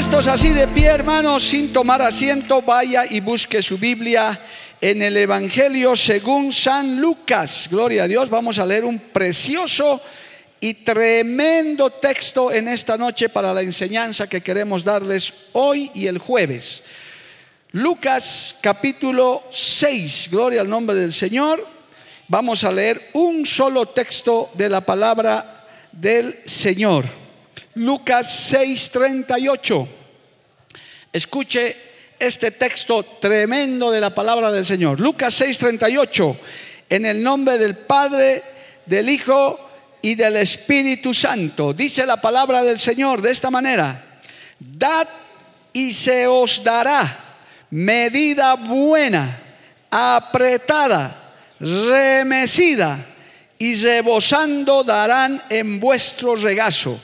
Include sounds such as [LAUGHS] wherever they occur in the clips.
Puestos así de pie, hermanos, sin tomar asiento, vaya y busque su Biblia en el Evangelio según San Lucas. Gloria a Dios, vamos a leer un precioso y tremendo texto en esta noche para la enseñanza que queremos darles hoy y el jueves. Lucas capítulo 6, gloria al nombre del Señor. Vamos a leer un solo texto de la palabra del Señor. Lucas 6:38. Escuche este texto tremendo de la palabra del Señor. Lucas 6:38. En el nombre del Padre, del Hijo y del Espíritu Santo. Dice la palabra del Señor de esta manera. Dad y se os dará medida buena, apretada, remecida y rebosando darán en vuestro regazo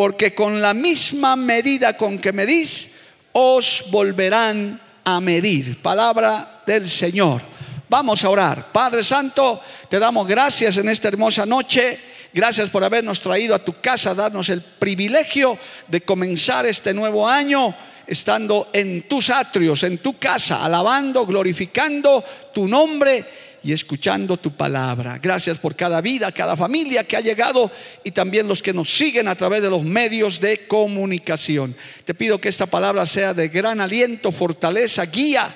porque con la misma medida con que medís, os volverán a medir. Palabra del Señor. Vamos a orar. Padre Santo, te damos gracias en esta hermosa noche. Gracias por habernos traído a tu casa, darnos el privilegio de comenzar este nuevo año estando en tus atrios, en tu casa, alabando, glorificando tu nombre y escuchando tu palabra. Gracias por cada vida, cada familia que ha llegado y también los que nos siguen a través de los medios de comunicación. Te pido que esta palabra sea de gran aliento, fortaleza, guía,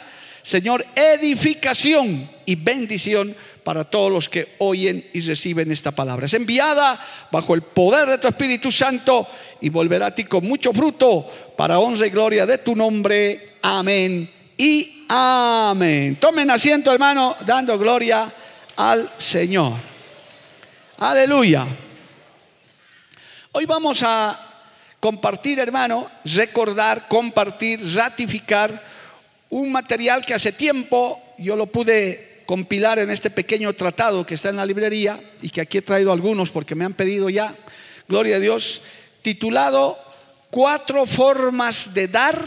Señor, edificación y bendición para todos los que oyen y reciben esta palabra. Es enviada bajo el poder de tu Espíritu Santo y volverá a ti con mucho fruto para honra y gloria de tu nombre. Amén y amén. Tomen asiento, hermano, dando gloria al Señor. Aleluya. Hoy vamos a compartir, hermano, recordar, compartir, ratificar un material que hace tiempo yo lo pude compilar en este pequeño tratado que está en la librería y que aquí he traído algunos porque me han pedido ya, gloria a Dios, titulado Cuatro formas de dar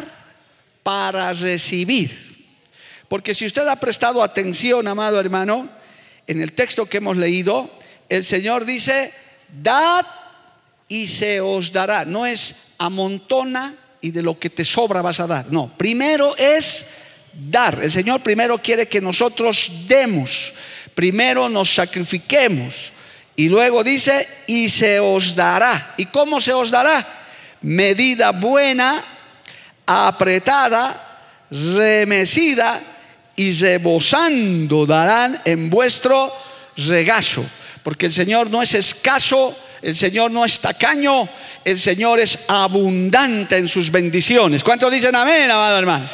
para recibir. Porque si usted ha prestado atención, amado hermano, en el texto que hemos leído, el Señor dice, dad y se os dará. No es amontona y de lo que te sobra vas a dar. No, primero es dar. El Señor primero quiere que nosotros demos, primero nos sacrifiquemos. Y luego dice, y se os dará. ¿Y cómo se os dará? Medida buena, apretada, remecida y rebosando darán en vuestro regazo. Porque el Señor no es escaso, el Señor no es tacaño, el Señor es abundante en sus bendiciones. ¿Cuántos dicen amén, amado hermano?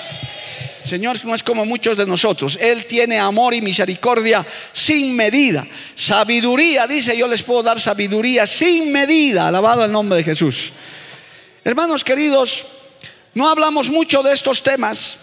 El Señor no es como muchos de nosotros. Él tiene amor y misericordia sin medida. Sabiduría, dice, yo les puedo dar sabiduría sin medida. Alabado el nombre de Jesús. Hermanos queridos, no hablamos mucho de estos temas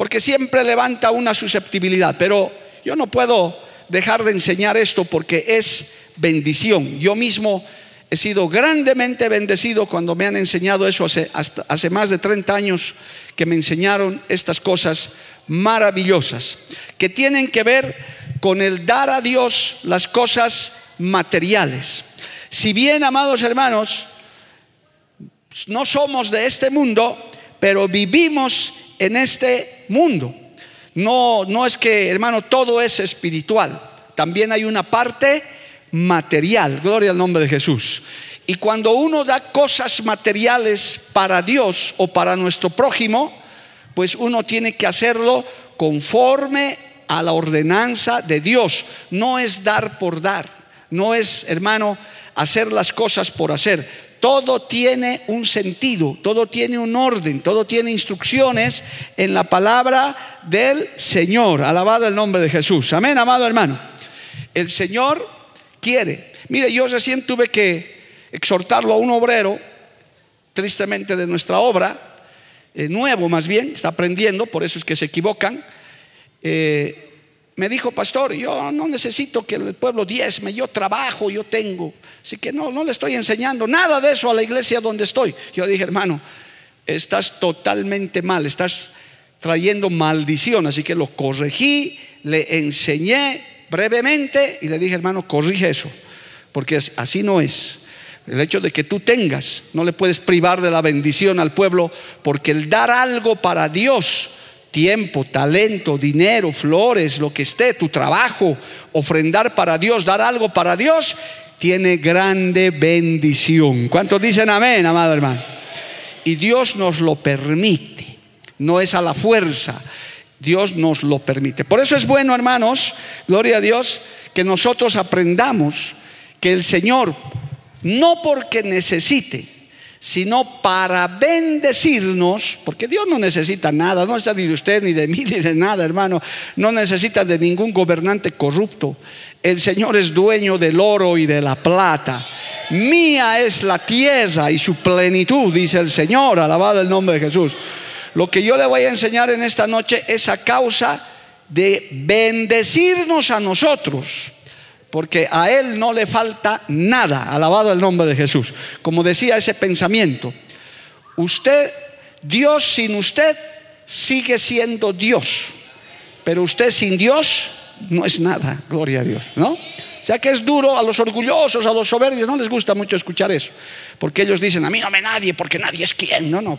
porque siempre levanta una susceptibilidad, pero yo no puedo dejar de enseñar esto porque es bendición. Yo mismo he sido grandemente bendecido cuando me han enseñado eso hace, más de 30 años que me enseñaron estas cosas maravillosas que tienen que ver con el dar a Dios las cosas materiales. Si bien, amados hermanos, no somos de este mundo, pero vivimos en este mundo. No, no es que, hermano, todo es espiritual. También hay una parte material. Gloria al nombre de Jesús. Y cuando uno da cosas materiales para Dios o para nuestro prójimo, pues uno tiene que hacerlo conforme a la ordenanza de Dios. No es dar por dar. No es, hermano, hacer las cosas por hacer. Todo tiene un sentido, todo tiene un orden, todo tiene instrucciones en la palabra del Señor. Alabado el nombre de Jesús. Amén, amado hermano. El Señor quiere. Mire, yo recién tuve que exhortarlo a un obrero, tristemente de nuestra obra, eh, nuevo más bien, está aprendiendo, por eso es que se equivocan. Eh, me dijo, pastor, yo no necesito que el pueblo diezme, yo trabajo, yo tengo. Así que no, no le estoy enseñando nada de eso a la iglesia donde estoy. Yo dije, hermano, estás totalmente mal, estás trayendo maldición. Así que lo corregí, le enseñé brevemente y le dije, hermano, corrige eso, porque así no es. El hecho de que tú tengas, no le puedes privar de la bendición al pueblo, porque el dar algo para Dios tiempo, talento, dinero, flores, lo que esté, tu trabajo, ofrendar para Dios, dar algo para Dios, tiene grande bendición. ¿Cuántos dicen amén, amado hermano? Y Dios nos lo permite, no es a la fuerza, Dios nos lo permite. Por eso es bueno, hermanos, gloria a Dios, que nosotros aprendamos que el Señor, no porque necesite, sino para bendecirnos, porque Dios no necesita nada, no necesita ni de usted, ni de mí, [LAUGHS] ni de nada, hermano, no necesita de ningún gobernante corrupto. El Señor es dueño del oro y de la plata. Mía es la tierra y su plenitud, dice el Señor, alabado el nombre de Jesús. Lo que yo le voy a enseñar en esta noche es a causa de bendecirnos a nosotros porque a Él no le falta nada, alabado el nombre de Jesús. Como decía ese pensamiento, usted, Dios sin usted sigue siendo Dios, pero usted sin Dios no es nada, gloria a Dios, ¿no? O sea que es duro a los orgullosos, a los soberbios, no les gusta mucho escuchar eso, porque ellos dicen, a mí no me nadie, porque nadie es quien, no, no.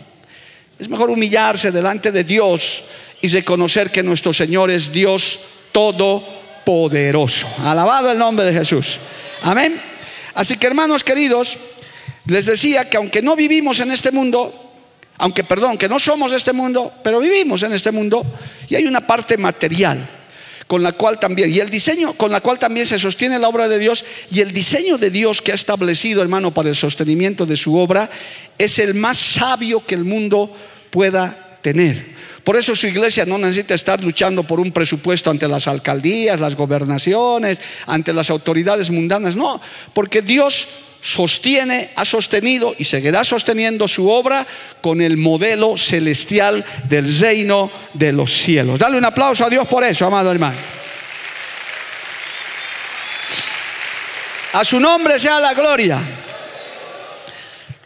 Es mejor humillarse delante de Dios y reconocer que nuestro Señor es Dios todo poderoso. Alabado el nombre de Jesús. Amén. Así que hermanos queridos, les decía que aunque no vivimos en este mundo, aunque perdón, que no somos de este mundo, pero vivimos en este mundo y hay una parte material con la cual también y el diseño con la cual también se sostiene la obra de Dios y el diseño de Dios que ha establecido, hermano, para el sostenimiento de su obra es el más sabio que el mundo pueda tener. Por eso su iglesia no necesita estar luchando por un presupuesto ante las alcaldías, las gobernaciones, ante las autoridades mundanas. No, porque Dios sostiene, ha sostenido y seguirá sosteniendo su obra con el modelo celestial del reino de los cielos. Dale un aplauso a Dios por eso, amado hermano. A su nombre sea la gloria.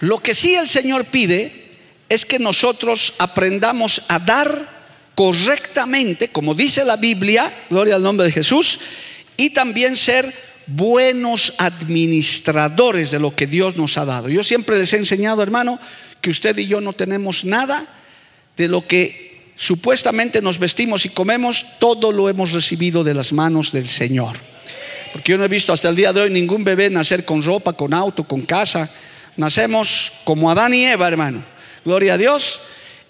Lo que sí el Señor pide es que nosotros aprendamos a dar correctamente, como dice la Biblia, gloria al nombre de Jesús, y también ser buenos administradores de lo que Dios nos ha dado. Yo siempre les he enseñado, hermano, que usted y yo no tenemos nada de lo que supuestamente nos vestimos y comemos, todo lo hemos recibido de las manos del Señor. Porque yo no he visto hasta el día de hoy ningún bebé nacer con ropa, con auto, con casa. Nacemos como Adán y Eva, hermano Gloria a Dios.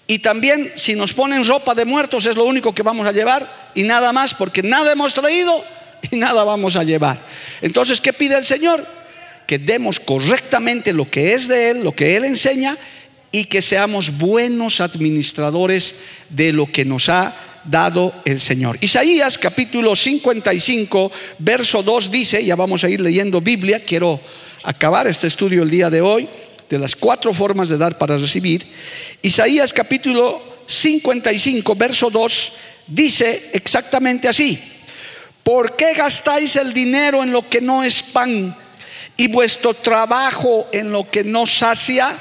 Y también si nos ponen ropa de muertos es lo único que vamos a llevar y nada más porque nada hemos traído y nada vamos a llevar. Entonces, ¿qué pide el Señor? Que demos correctamente lo que es de Él, lo que Él enseña y que seamos buenos administradores de lo que nos ha dado el Señor. Isaías capítulo 55, verso 2 dice, ya vamos a ir leyendo Biblia, quiero acabar este estudio el día de hoy de las cuatro formas de dar para recibir, Isaías capítulo 55, verso 2, dice exactamente así, ¿por qué gastáis el dinero en lo que no es pan y vuestro trabajo en lo que no sacia?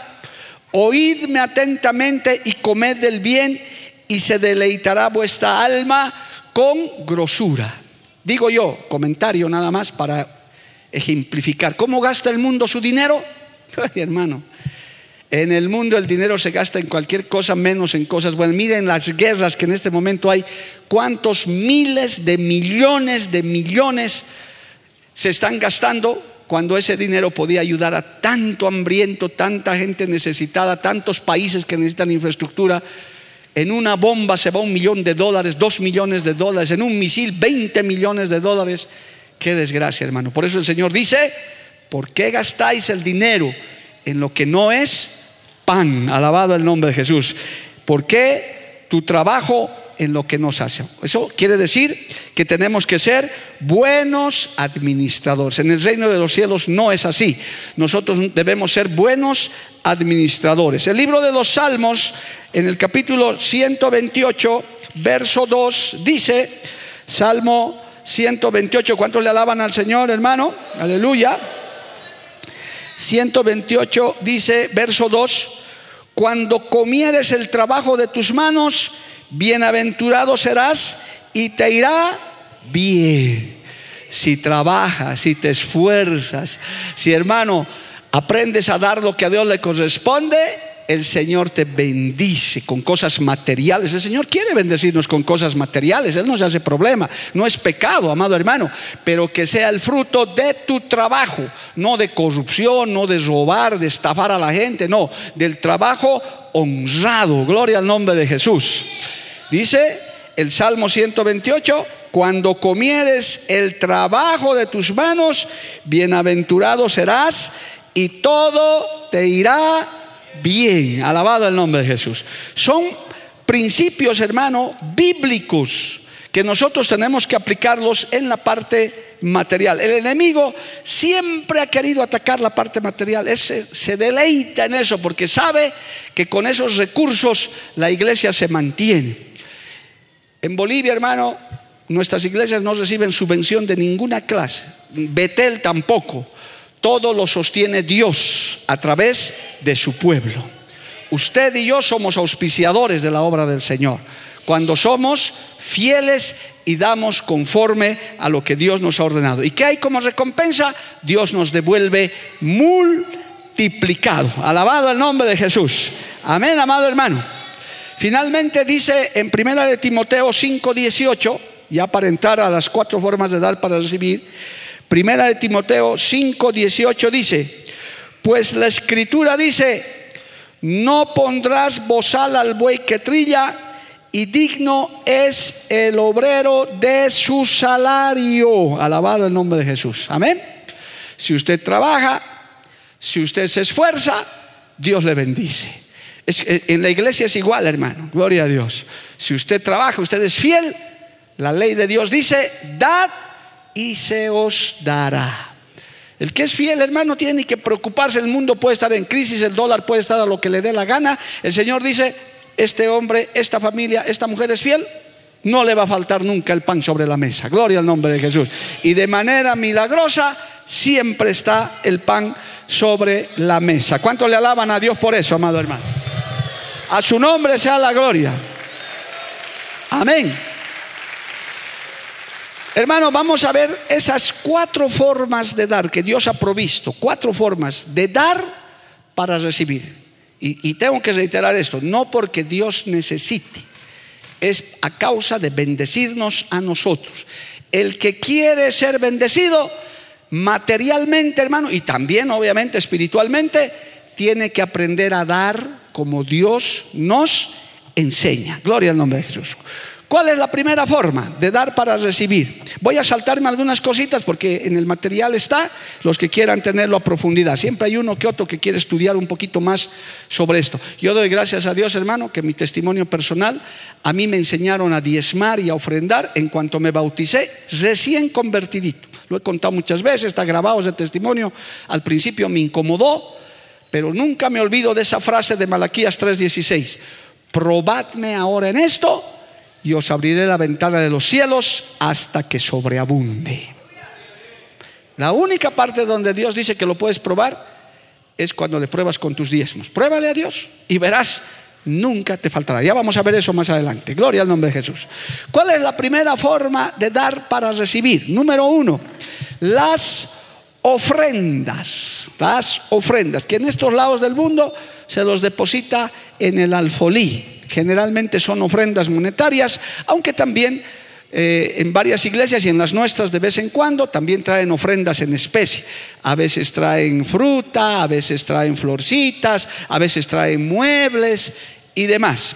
Oídme atentamente y comed del bien y se deleitará vuestra alma con grosura. Digo yo, comentario nada más para ejemplificar. ¿Cómo gasta el mundo su dinero? [LAUGHS] hermano, en el mundo el dinero se gasta en cualquier cosa menos en cosas buenas. Miren las guerras que en este momento hay, cuántos miles de millones de millones se están gastando cuando ese dinero podía ayudar a tanto hambriento, tanta gente necesitada, tantos países que necesitan infraestructura. En una bomba se va un millón de dólares, dos millones de dólares, en un misil 20 millones de dólares. Qué desgracia, hermano. Por eso el Señor dice, ¿por qué gastáis el dinero en lo que no es pan. Alabado el nombre de Jesús. ¿Por qué tu trabajo en lo que nos hace? Eso quiere decir que tenemos que ser buenos administradores. En el reino de los cielos no es así. Nosotros debemos ser buenos administradores. El libro de los Salmos, en el capítulo 128, verso 2, dice, Salmo 128, ¿cuántos le alaban al Señor, hermano? Aleluya. 128 dice, verso 2, cuando comieres el trabajo de tus manos, bienaventurado serás y te irá bien. Si trabajas, si te esfuerzas, si hermano aprendes a dar lo que a Dios le corresponde, el Señor te bendice con cosas materiales. El Señor quiere bendecirnos con cosas materiales. Él no se hace problema. No es pecado, amado hermano, pero que sea el fruto de tu trabajo, no de corrupción, no de robar, de estafar a la gente, no, del trabajo honrado. Gloria al nombre de Jesús. Dice el Salmo 128, cuando comieres el trabajo de tus manos, bienaventurado serás y todo te irá bien. Alabado el nombre de Jesús. Son principios, hermano, bíblicos que nosotros tenemos que aplicarlos en la parte material. El enemigo siempre ha querido atacar la parte material. Ese, se deleita en eso porque sabe que con esos recursos la iglesia se mantiene. En Bolivia, hermano, nuestras iglesias no reciben subvención de ninguna clase. Betel tampoco. Todo lo sostiene Dios a través de su pueblo. Usted y yo somos auspiciadores de la obra del Señor. Cuando somos fieles y damos conforme a lo que Dios nos ha ordenado. ¿Y qué hay como recompensa? Dios nos devuelve multiplicado. Alabado el nombre de Jesús. Amén, amado hermano. Finalmente dice en primera de Timoteo 5:18, ya para entrar a las cuatro formas de dar para recibir, Primera de Timoteo 5, 18 dice, pues la escritura dice, no pondrás bozal al buey que trilla y digno es el obrero de su salario. Alabado el nombre de Jesús. Amén. Si usted trabaja, si usted se esfuerza, Dios le bendice. Eh, en la iglesia es igual, hermano. Gloria a Dios. Si usted trabaja, usted es fiel, la ley de Dios dice, dad y se os dará. El que es fiel, hermano, tiene que preocuparse. El mundo puede estar en crisis, el dólar puede estar a lo que le dé la gana. El Señor dice, este hombre, esta familia, esta mujer es fiel, no le va a faltar nunca el pan sobre la mesa. Gloria al nombre de Jesús. Y de manera milagrosa siempre está el pan sobre la mesa. ¿Cuánto le alaban a Dios por eso, amado hermano? A su nombre sea la gloria. Amén. Hermano, vamos a ver esas cuatro formas de dar que Dios ha provisto, cuatro formas de dar para recibir. Y, tengo que reiterar esto, no porque Dios necesite, es a causa de bendecirnos a nosotros. El que quiere ser bendecido materialmente, hermano, y también obviamente espiritualmente, tiene que aprender a dar como Dios nos enseña. Gloria al nombre de Jesús. ¿Cuál es la primera forma de dar para recibir? Voy a saltarme algunas cositas porque en el material está, los que quieran tenerlo a profundidad. Siempre hay uno que otro que quiere estudiar un poquito más sobre esto. Yo doy gracias a Dios, hermano, que mi testimonio personal, a mí me enseñaron a diezmar y a ofrendar en cuanto me bauticé, recién convertidito. Lo he contado muchas veces, está grabado ese testimonio. Al principio me incomodó, pero nunca me olvido de esa frase de Malaquías 3:16. Probadme ahora en esto y os abriré la ventana de los cielos hasta que sobreabunde. La única parte donde Dios dice que lo puedes probar es cuando le pruebas con tus diezmos. Pruébale a Dios y verás, nunca te faltará. Ya vamos a ver eso más adelante. Gloria al nombre de Jesús. ¿Cuál es la primera forma de dar para recibir? Número uno, las ofrendas. Las ofrendas, que en estos lados del mundo se los deposita en el alfolí. Generalmente son ofrendas monetarias, aunque también eh, en varias iglesias y en las nuestras de vez en cuando también traen ofrendas en especie. A veces traen fruta, a veces traen florcitas, a veces traen muebles y demás.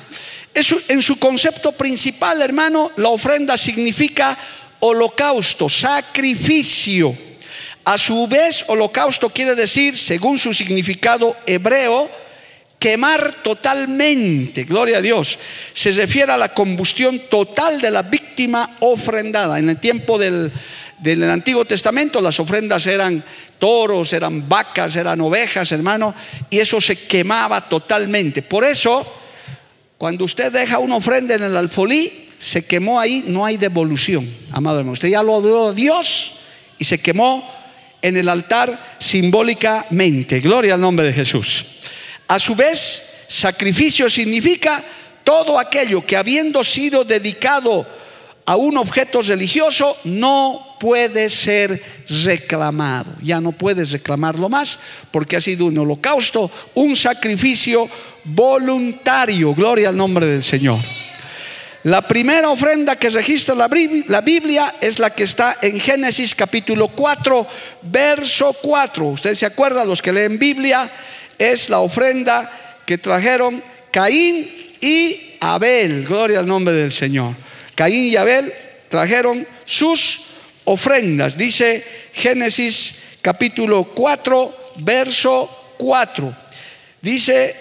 en su concepto principal, hermano, la ofrenda significa holocausto, sacrificio A su vez, holocausto quiere decir, según su significado hebreo, quemar totalmente, gloria a Dios. Se refiere a la combustión total de la víctima ofrendada. En el tiempo del, del Antiguo Testamento las ofrendas eran toros, eran vacas, eran ovejas, hermano, y eso se quemaba totalmente. Por eso, cuando usted deja una ofrenda en el alfolí, se quemó ahí, no hay devolución, amado hermano. Usted ya lo dio a Dios y se quemó en el altar simbólicamente. Gloria al nombre de Jesús. A su vez, sacrificio significa todo aquello que habiendo sido dedicado a un objeto religioso no puede ser reclamado. Ya no puedes reclamarlo más porque ha sido un holocausto, un sacrificio voluntario. Gloria al nombre del Señor. La primera ofrenda que registra la Biblia es la que está en Génesis capítulo 4, verso 4. Usted se acuerda, los que leen Biblia, es la ofrenda que trajeron Caín y Abel. Gloria al nombre del Señor. Caín y Abel trajeron sus ofrendas. Dice Génesis capítulo 4, verso 4. Dice,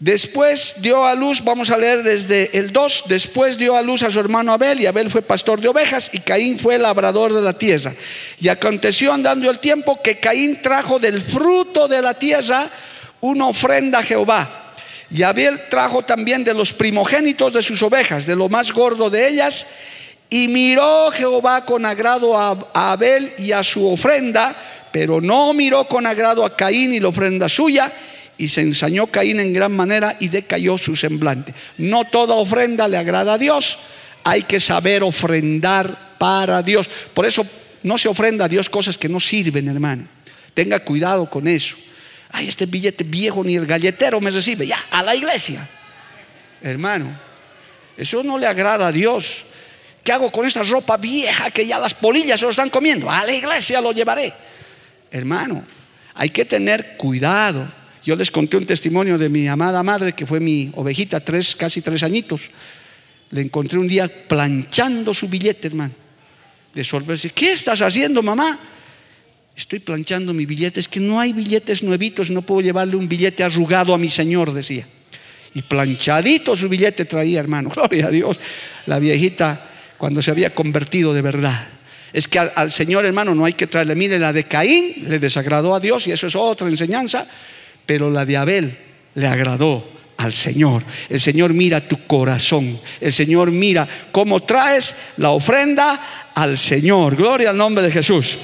después dio a luz, vamos a leer desde el 2, después dio a luz a su hermano Abel y Abel fue pastor de ovejas y Caín fue labrador de la tierra. Y aconteció andando el tiempo que Caín trajo del fruto de la tierra una ofrenda a Jehová. Y Abel trajo también de los primogénitos de sus ovejas, de lo más gordo de ellas. Y miró Jehová con agrado a Abel y a su ofrenda, pero no miró con agrado a Caín y la ofrenda suya. Y se ensañó Caín en gran manera y decayó su semblante. No toda ofrenda le agrada a Dios. Hay que saber ofrendar para Dios. Por eso no se ofrenda a Dios cosas que no sirven, hermano. Tenga cuidado con eso ay, este billete viejo ni el galletero me recibe, ya, a la iglesia. Hermano, eso no le agrada a Dios. ¿Qué hago con esta ropa vieja que ya las polillas se lo están comiendo? A la iglesia lo llevaré. Hermano, hay que tener cuidado. Yo les conté un testimonio de mi amada madre, que fue mi ovejita, tres, casi tres añitos. Le encontré un día planchando su billete, hermano. De sorpresa. ¿Qué estás haciendo, mamá? Estoy planchando mi billete, es que no hay billetes nuevitos, no puedo llevarle un billete arrugado a mi Señor, decía. Y planchadito su billete traía, hermano, [LAUGHS] gloria a Dios. La viejita, cuando se había convertido de verdad. Es que al, Señor, hermano, no hay que traerle, mire, la de Caín le desagradó a Dios y eso es otra enseñanza, pero la de Abel le agradó al Señor. El Señor mira tu corazón. El Señor mira cómo traes la ofrenda al Señor. Gloria al nombre de Jesús.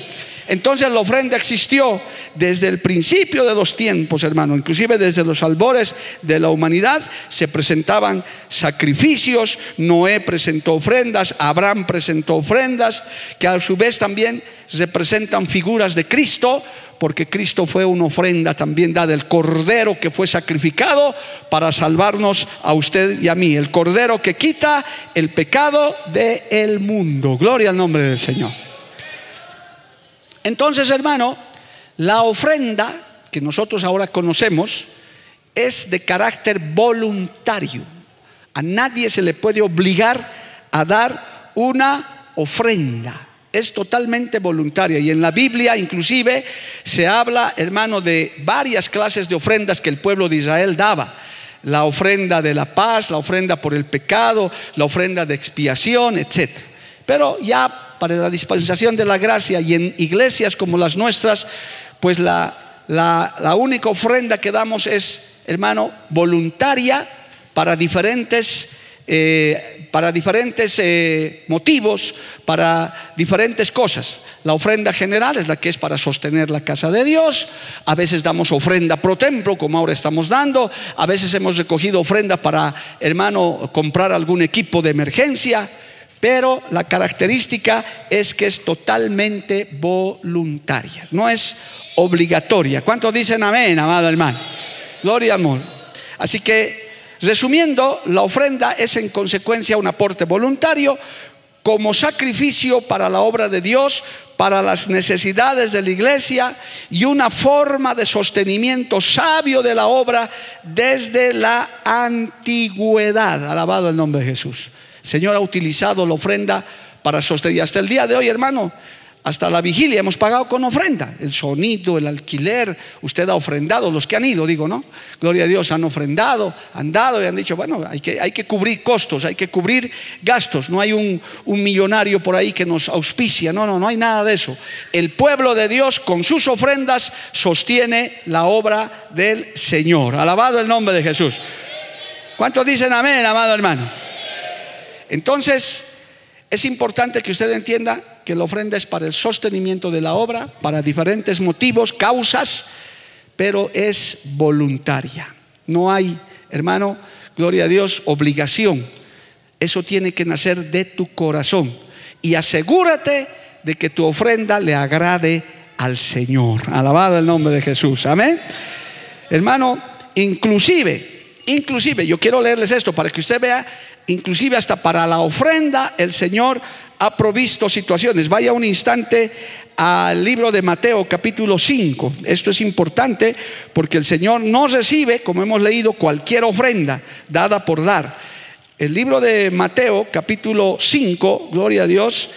Entonces la ofrenda existió desde el principio de los tiempos, hermano. Inclusive desde los albores de la humanidad se presentaban sacrificios. Noé presentó ofrendas, Abraham presentó ofrendas, que a su vez también representan figuras de Cristo, porque Cristo fue una ofrenda también dada, el cordero que fue sacrificado para salvarnos a usted y a mí, el cordero que quita el pecado del mundo. Gloria al nombre del Señor. Entonces, hermano, la ofrenda que nosotros ahora conocemos es de carácter voluntario. A nadie se le puede obligar a dar una ofrenda. Es totalmente voluntaria. Y en la Biblia inclusive se habla, hermano, de varias clases de ofrendas que el pueblo de Israel daba. La ofrenda de la paz, la ofrenda por el pecado, la ofrenda de expiación, etc. Pero ya para la dispensación de la gracia y en iglesias como las nuestras, pues la, la, única ofrenda que damos es, hermano, voluntaria para diferentes eh, para diferentes eh, motivos, para diferentes cosas. La ofrenda general es la que es para sostener la casa de Dios. A veces damos ofrenda pro templo, como ahora estamos dando. A veces hemos recogido ofrenda para, hermano, comprar algún equipo de emergencia pero la característica es que es totalmente voluntaria, no es obligatoria. ¿Cuántos dicen amén, amado hermano? Gloria amor. Así que, resumiendo, la ofrenda es en consecuencia un aporte voluntario como sacrificio para la obra de Dios, para las necesidades de la iglesia y una forma de sostenimiento sabio de la obra desde la antigüedad. Alabado el nombre de Jesús. Señor ha utilizado la ofrenda para sostener. Hasta el día de hoy, hermano, hasta la vigilia hemos pagado con ofrenda. El sonido, el alquiler, usted ha ofrendado, los que han ido, digo, ¿no? Gloria a Dios, han ofrendado, han dado y han dicho, bueno, hay que, hay que cubrir costos, hay que cubrir gastos. No hay un, un millonario por ahí que nos auspicia, no, no, no hay nada de eso. El pueblo de Dios con sus ofrendas sostiene la obra del Señor. Alabado el nombre de Jesús. ¿Cuántos dicen amén, amado hermano? Entonces, es importante que usted entienda que la ofrenda es para el sostenimiento de la obra, para diferentes motivos, causas, pero es voluntaria. No hay, hermano, gloria a Dios, obligación. Eso tiene que nacer de tu corazón. Y asegúrate de que tu ofrenda le agrade al Señor. Alabado el nombre de Jesús. Amén. Hermano, inclusive, inclusive, yo quiero leerles esto para que usted vea Inclusive hasta para la ofrenda el Señor ha provisto situaciones. Vaya un instante al libro de Mateo capítulo 5. Esto es importante porque el Señor no recibe, como hemos leído, cualquier ofrenda dada por dar. El libro de Mateo capítulo 5, gloria a Dios,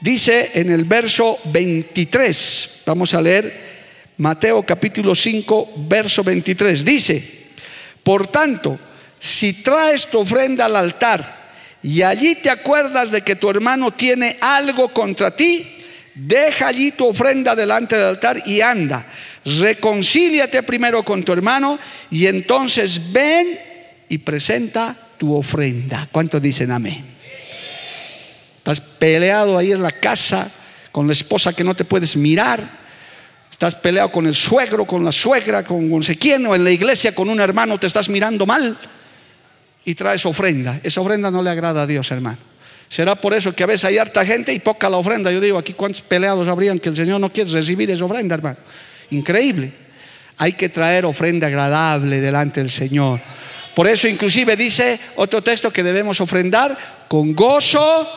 dice en el verso 23, vamos a leer Mateo capítulo 5, verso 23, dice, por tanto, si traes tu ofrenda al altar y allí te acuerdas de que tu hermano tiene algo contra ti, deja allí tu ofrenda delante del altar y anda. Reconcíliate primero con tu hermano y entonces ven y presenta tu ofrenda. ¿Cuántos dicen amén? Estás peleado ahí en la casa con la esposa que no te puedes mirar. Estás peleado con el suegro, con la suegra, con no sé quién, o en la iglesia con un hermano te estás mirando mal y traes ofrenda. Esa ofrenda no le agrada a Dios, hermano. Será por eso que a veces hay harta gente y poca la ofrenda. Yo digo, aquí cuántos peleados habrían que el Señor no quiere recibir esa ofrenda, hermano. Increíble. Hay que traer ofrenda agradable delante del Señor. Por eso inclusive dice otro texto que debemos ofrendar con gozo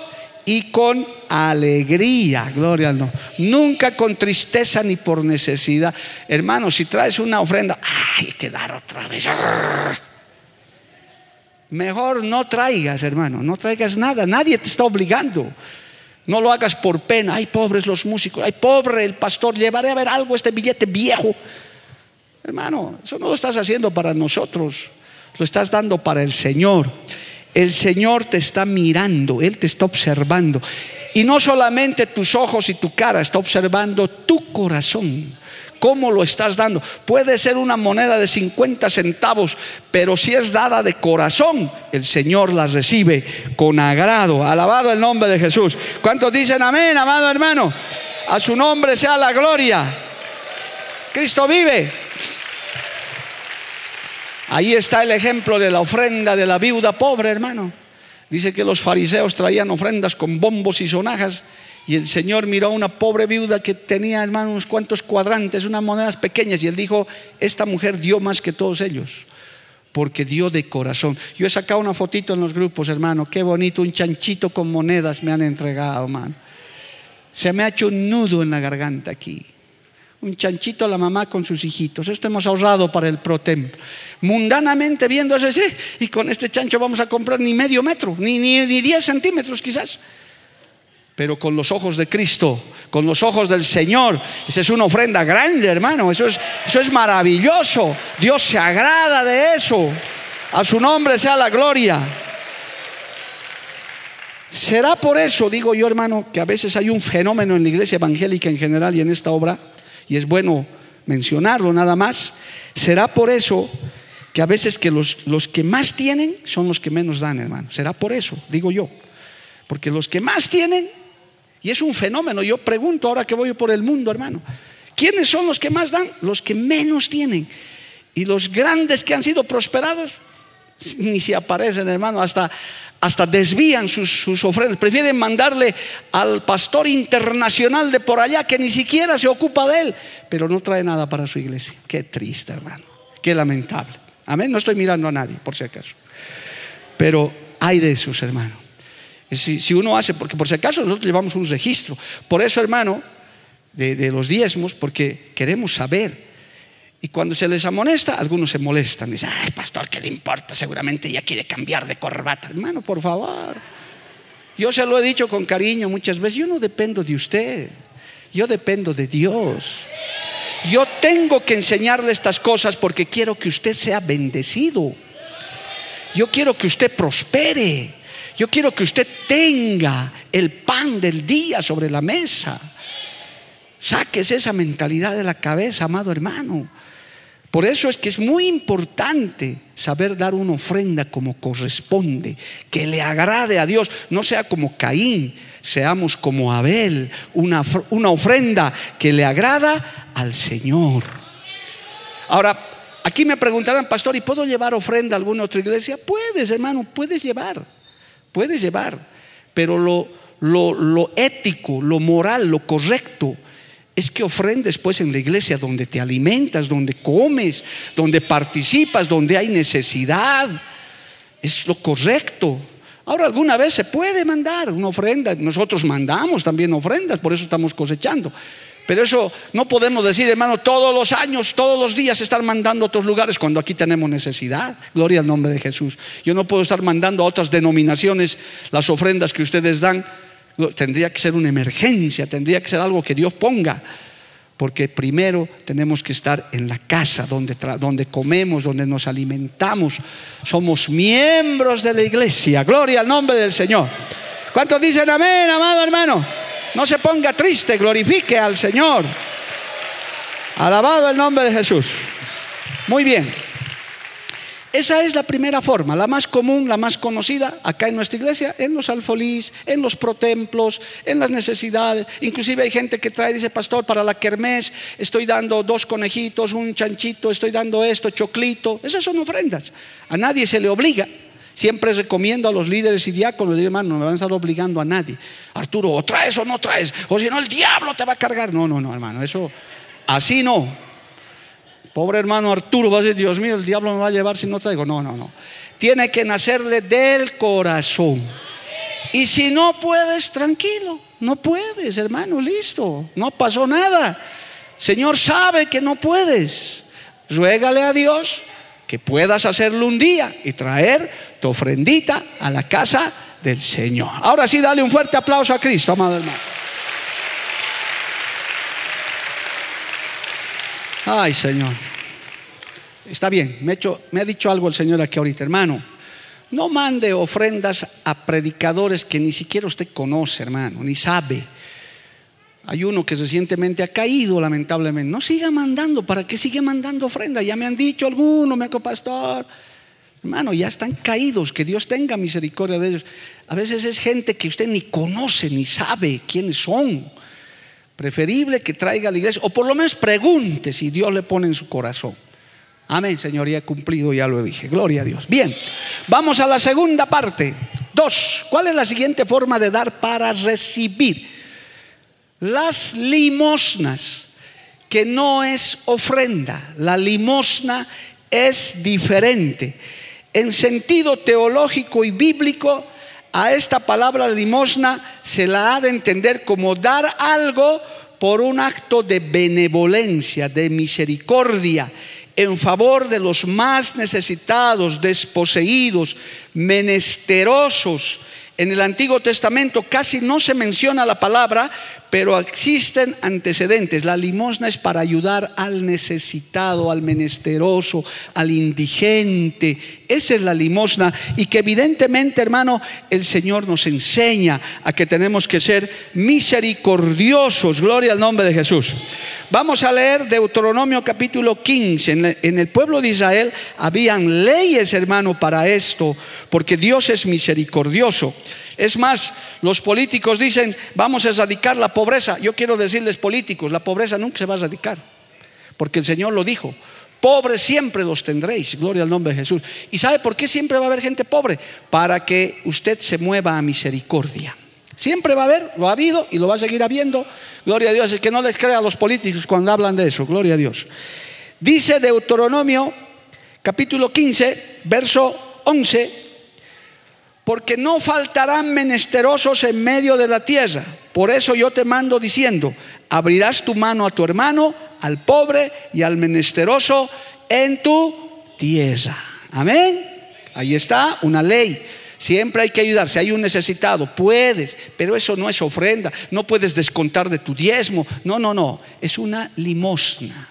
y con alegría. Gloria al Señor. Nunca con tristeza ni por necesidad. Hermano, si traes una ofrenda, ay, hay que dar otra vez. Mejor no traigas, hermano, no traigas nada, nadie te está obligando. No lo hagas por pena. Ay, pobres los músicos, ay, pobre el pastor, llevaré a ver algo este billete viejo. Hermano, eso no lo estás haciendo para nosotros, lo estás dando para el Señor. El Señor te está mirando, Él te está observando. Y no solamente tus ojos y tu cara, está observando tu corazón cómo lo estás dando. Puede ser una moneda de 50 centavos, pero si es dada de corazón, el Señor la recibe con agrado. Alabado el nombre de Jesús. ¿Cuántos dicen amén, amado hermano? A su nombre sea la gloria. Cristo vive. Ahí está el ejemplo de la ofrenda de la viuda pobre, hermano. Dice que los fariseos traían ofrendas con bombos y sonajas y el Señor miró a una pobre viuda que tenía, hermano, unos cuantos cuadrantes, unas monedas pequeñas. Y él dijo, esta mujer dio más que todos ellos, porque dio de corazón. Yo he sacado una fotito en los grupos, hermano. Qué bonito, un chanchito con monedas me han entregado, hermano. Se me ha hecho un nudo en la garganta aquí. Un chanchito a la mamá con sus hijitos. Esto hemos ahorrado para el pro-templo. Mundanamente viendo ese, sí, y con este chancho vamos a comprar ni medio metro, ni, ni, ni 10 centímetros quizás pero con los ojos de Cristo, con los ojos del Señor. Esa es una ofrenda grande, hermano. Eso es, eso es maravilloso. Dios se agrada de eso. A su nombre sea la gloria. Será por eso, digo yo, hermano, que a veces hay un fenómeno en la iglesia evangélica en general y en esta obra, y es bueno mencionarlo nada más. Será por eso que a veces que los, los que más tienen son los que menos dan, hermano. Será por eso, digo yo. Porque los que más tienen y es un fenómeno. Yo pregunto ahora que voy por el mundo, hermano. ¿Quiénes son los que más dan? Los que menos tienen. Y los grandes que han sido prosperados, ni se aparecen, hermano, hasta, hasta desvían sus, sus, ofrendas. Prefieren mandarle al pastor internacional de por allá que ni siquiera se ocupa de él, pero no trae nada para su iglesia. Qué triste, hermano. Qué lamentable. Amén. No estoy mirando a nadie, por si acaso. Pero hay de esos, hermano. Si, uno hace, porque por si acaso nosotros llevamos un registro. Por eso, hermano, de, los diezmos, porque queremos saber. Y cuando se les amonesta, algunos se molestan. Dicen, ay, pastor, ¿qué le importa? Seguramente ya quiere cambiar de corbata. Hermano, por favor. Yo se lo he dicho con cariño muchas veces. Yo no dependo de usted. Yo dependo de Dios. Yo tengo que enseñarle estas cosas porque quiero que usted sea bendecido. Yo quiero que usted prospere. Yo quiero que usted tenga el pan del día sobre la mesa. Sáquese esa mentalidad de la cabeza, amado hermano. Por eso es que es muy importante saber dar una ofrenda como corresponde, que le agrade a Dios, no sea como Caín, seamos como Abel, una, una ofrenda que le agrada al Señor. Ahora, aquí me preguntarán, pastor, ¿y puedo llevar ofrenda a alguna otra iglesia? Puedes, hermano, puedes llevar, puedes llevar, pero lo, lo, lo ético, lo moral, lo correcto es que ofrendes pues en la iglesia donde te alimentas, donde comes, donde participas, donde hay necesidad. Es lo correcto. Ahora, alguna vez se puede mandar una ofrenda. Nosotros mandamos también ofrendas, por eso estamos cosechando. Pero eso no podemos decir, hermano, todos los años, todos los días estar mandando a otros lugares cuando aquí tenemos necesidad. Gloria al nombre de Jesús. Yo no puedo estar mandando a otras denominaciones las ofrendas que ustedes dan Tendría que ser una emergencia, tendría que ser algo que Dios ponga. Porque primero tenemos que estar en la casa donde, donde comemos, donde nos alimentamos. Somos miembros de la iglesia. Gloria al nombre del Señor. ¿Cuántos dicen amén, amado hermano? No se ponga triste, glorifique al Señor. Alabado el nombre de Jesús. Muy bien. Esa es la primera forma, la más común, la más conocida acá en nuestra iglesia, en los alfolís, en los protemplos, en las necesidades. Inclusive hay gente que trae, dice, pastor, para la kermés estoy dando dos conejitos, un chanchito, estoy dando esto, choclito. Esas son ofrendas. A nadie se le obliga. Siempre recomiendo a los líderes y diáconos, hermano, no me van a estar obligando a nadie. Arturo, o traes o no traes, o si no el diablo te va a cargar. No, no, no, hermano, eso así no. Pobre hermano Arturo va a decir, Dios mío, el diablo me va a llevar si no traigo. No, no, no. Tiene que nacerle del corazón. Y si no puedes, tranquilo. No puedes, hermano, listo. No pasó nada. Señor sabe que no puedes. Ruégale a Dios que puedas hacerlo un día y traer tu ofrendita a la casa del Señor. Ahora sí, dale un fuerte aplauso a Cristo, amado hermano. Ay, Señor. Está bien, me, me ha dicho algo el Señor aquí ahorita, hermano. No mande ofrendas a predicadores que ni siquiera usted conoce, hermano, ni sabe. Hay uno que recientemente ha caído, lamentablemente. No siga mandando, ¿para qué sigue mandando ofrendas? Ya me han dicho algunos, me pastor. Hermano, ya están caídos, que Dios tenga misericordia de ellos. A veces es gente que usted ni conoce, ni sabe quiénes son. Preferible que traiga a la iglesia, o por lo menos pregunte si Dios le pone en su corazón. Amén, Señor, ya he cumplido, ya lo dije. Gloria a Dios. Bien, vamos a la segunda parte. Dos, ¿cuál es la siguiente forma de dar para recibir? Las limosnas, que no es ofrenda. La limosna es diferente. En sentido teológico y bíblico, a esta palabra limosna se la ha de entender como dar algo por un acto de benevolencia, de misericordia, en favor de los más necesitados, desposeídos, menesterosos. En el Antiguo Testamento casi no se menciona la palabra, pero existen antecedentes. La limosna es para ayudar al necesitado, al menesteroso, al indigente. Esa es la limosna y que evidentemente, hermano, el Señor nos enseña a que tenemos que ser misericordiosos. Gloria al nombre de Jesús. Vamos a leer Deuteronomio capítulo 15. En el pueblo de Israel habían leyes, hermano, para esto, porque Dios es misericordioso. Es más, los políticos dicen, vamos a erradicar la pobreza. Yo quiero decirles políticos, la pobreza nunca se va a erradicar, porque el Señor lo dijo. Pobres siempre los tendréis, gloria al nombre de Jesús. ¿Y sabe por qué siempre va a haber gente pobre? Para que usted se mueva a misericordia. Siempre va a haber, lo ha habido y lo va a seguir habiendo. Gloria a Dios. Es que no les crea a los políticos cuando hablan de eso. Gloria a Dios. Dice Deuteronomio capítulo 15, verso 11 porque no faltarán menesterosos en medio de la tierra. Por eso yo te mando diciendo, abrirás tu mano a tu hermano, al pobre y al menesteroso en tu tierra. Amén. Ahí está una ley. Siempre hay que ayudar. Si hay un necesitado, puedes, pero eso no es ofrenda. No puedes descontar de tu diezmo. No, no, no. Es una limosna.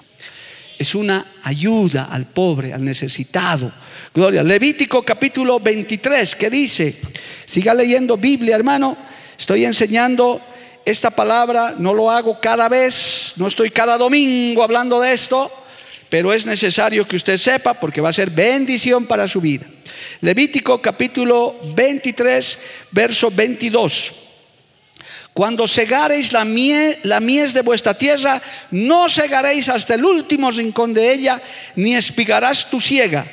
Es una ayuda al pobre, al necesitado. Gloria. Levítico capítulo 23, que dice, siga leyendo Biblia, hermano. Estoy enseñando esta palabra, no lo hago cada vez, no estoy cada domingo hablando de esto, pero es necesario que usted sepa porque va a ser bendición para su vida. Levítico capítulo 23, verso 22. Cuando segareis la, mies de vuestra tierra, no segaréis hasta el último rincón de ella, ni espigarás tu siega.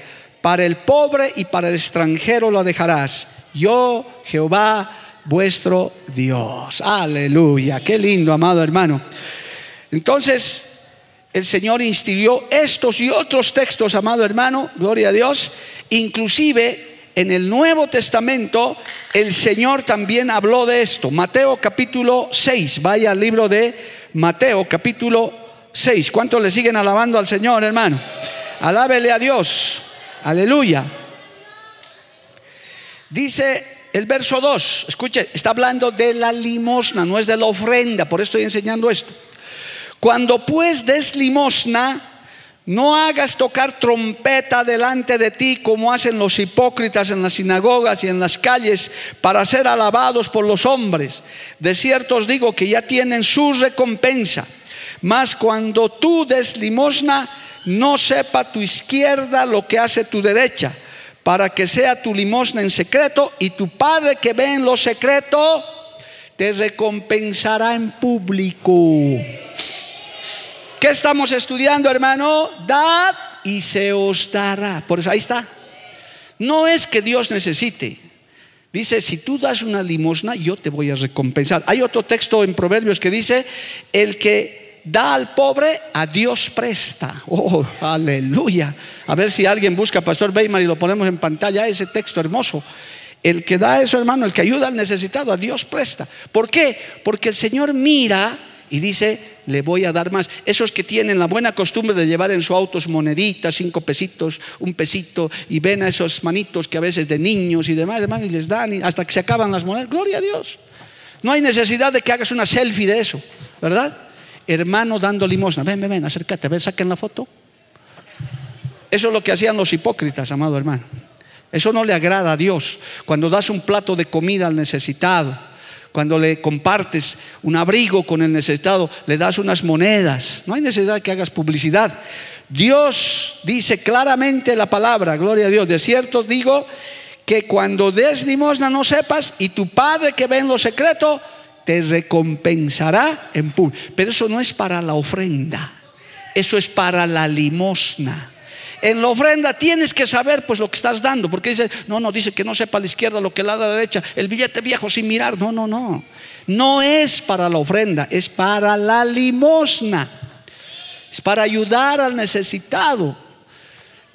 Para el pobre y para el extranjero lo dejarás. Yo, Jehová, vuestro Dios. Aleluya. Qué lindo, amado hermano. Entonces, el Señor instigó estos y otros textos, amado hermano, gloria a Dios. Inclusive en el Nuevo Testamento el Señor también habló de esto. Mateo capítulo 6, vaya al libro de Mateo capítulo 6. ¿Cuántos le siguen alabando al Señor, hermano? Alábele a Dios. Aleluya. Dice el verso 2, escuche, está hablando de la limosna, no es de la ofrenda, por eso estoy enseñando esto. Cuando pues des limosna, no hagas tocar trompeta delante de ti como hacen los hipócritas en las sinagogas y en las calles para ser alabados por los hombres. De cierto os digo que ya tienen su recompensa. Mas cuando tú des limosna, no sepa tu izquierda lo que hace tu derecha, para que sea tu limosna en secreto y tu Padre que ve en lo secreto te recompensará en público. ¿Qué estamos estudiando, hermano? Dad y se os dará. Por eso ahí está. No es que Dios necesite. Dice, si tú das una limosna, yo te voy a recompensar. Hay otro texto en Proverbios que dice, el que da al pobre, a Dios presta. Oh, aleluya. A ver si alguien busca Pastor Weimar y lo ponemos en pantalla, ese texto hermoso. El que da eso, hermano, el que ayuda al necesitado, a Dios presta. ¿Por qué? Porque el Señor mira y dice, le voy a dar más. Esos que tienen la buena costumbre de llevar en su auto moneditas, cinco pesitos, un pesito, y ven a esos manitos que a veces de niños y demás, hermano, y les dan hasta que se acaban las monedas. Gloria a Dios. No hay necesidad de que hagas una selfie de eso, ¿verdad? Hermano dando limosna. Ven, ven, ven, acércate, ven, saquen la foto. Eso es lo que hacían los hipócritas, amado hermano. Eso no le agrada a Dios. Cuando das un plato de comida al necesitado, cuando le compartes un abrigo con el necesitado, le das unas monedas. No hay necesidad que hagas publicidad. Dios dice claramente la palabra, gloria a Dios. De cierto digo que cuando des limosna no sepas y tu Padre que ve en lo secreto te recompensará en público. Pero eso no es para la ofrenda, eso es para la limosna. En la ofrenda tienes que saber pues lo que estás dando, porque dice, no, no, dice que no sepa la izquierda lo que la da la derecha, el billete viejo sin mirar, no, no, no. No es para la ofrenda, es para la limosna. Es para ayudar al necesitado.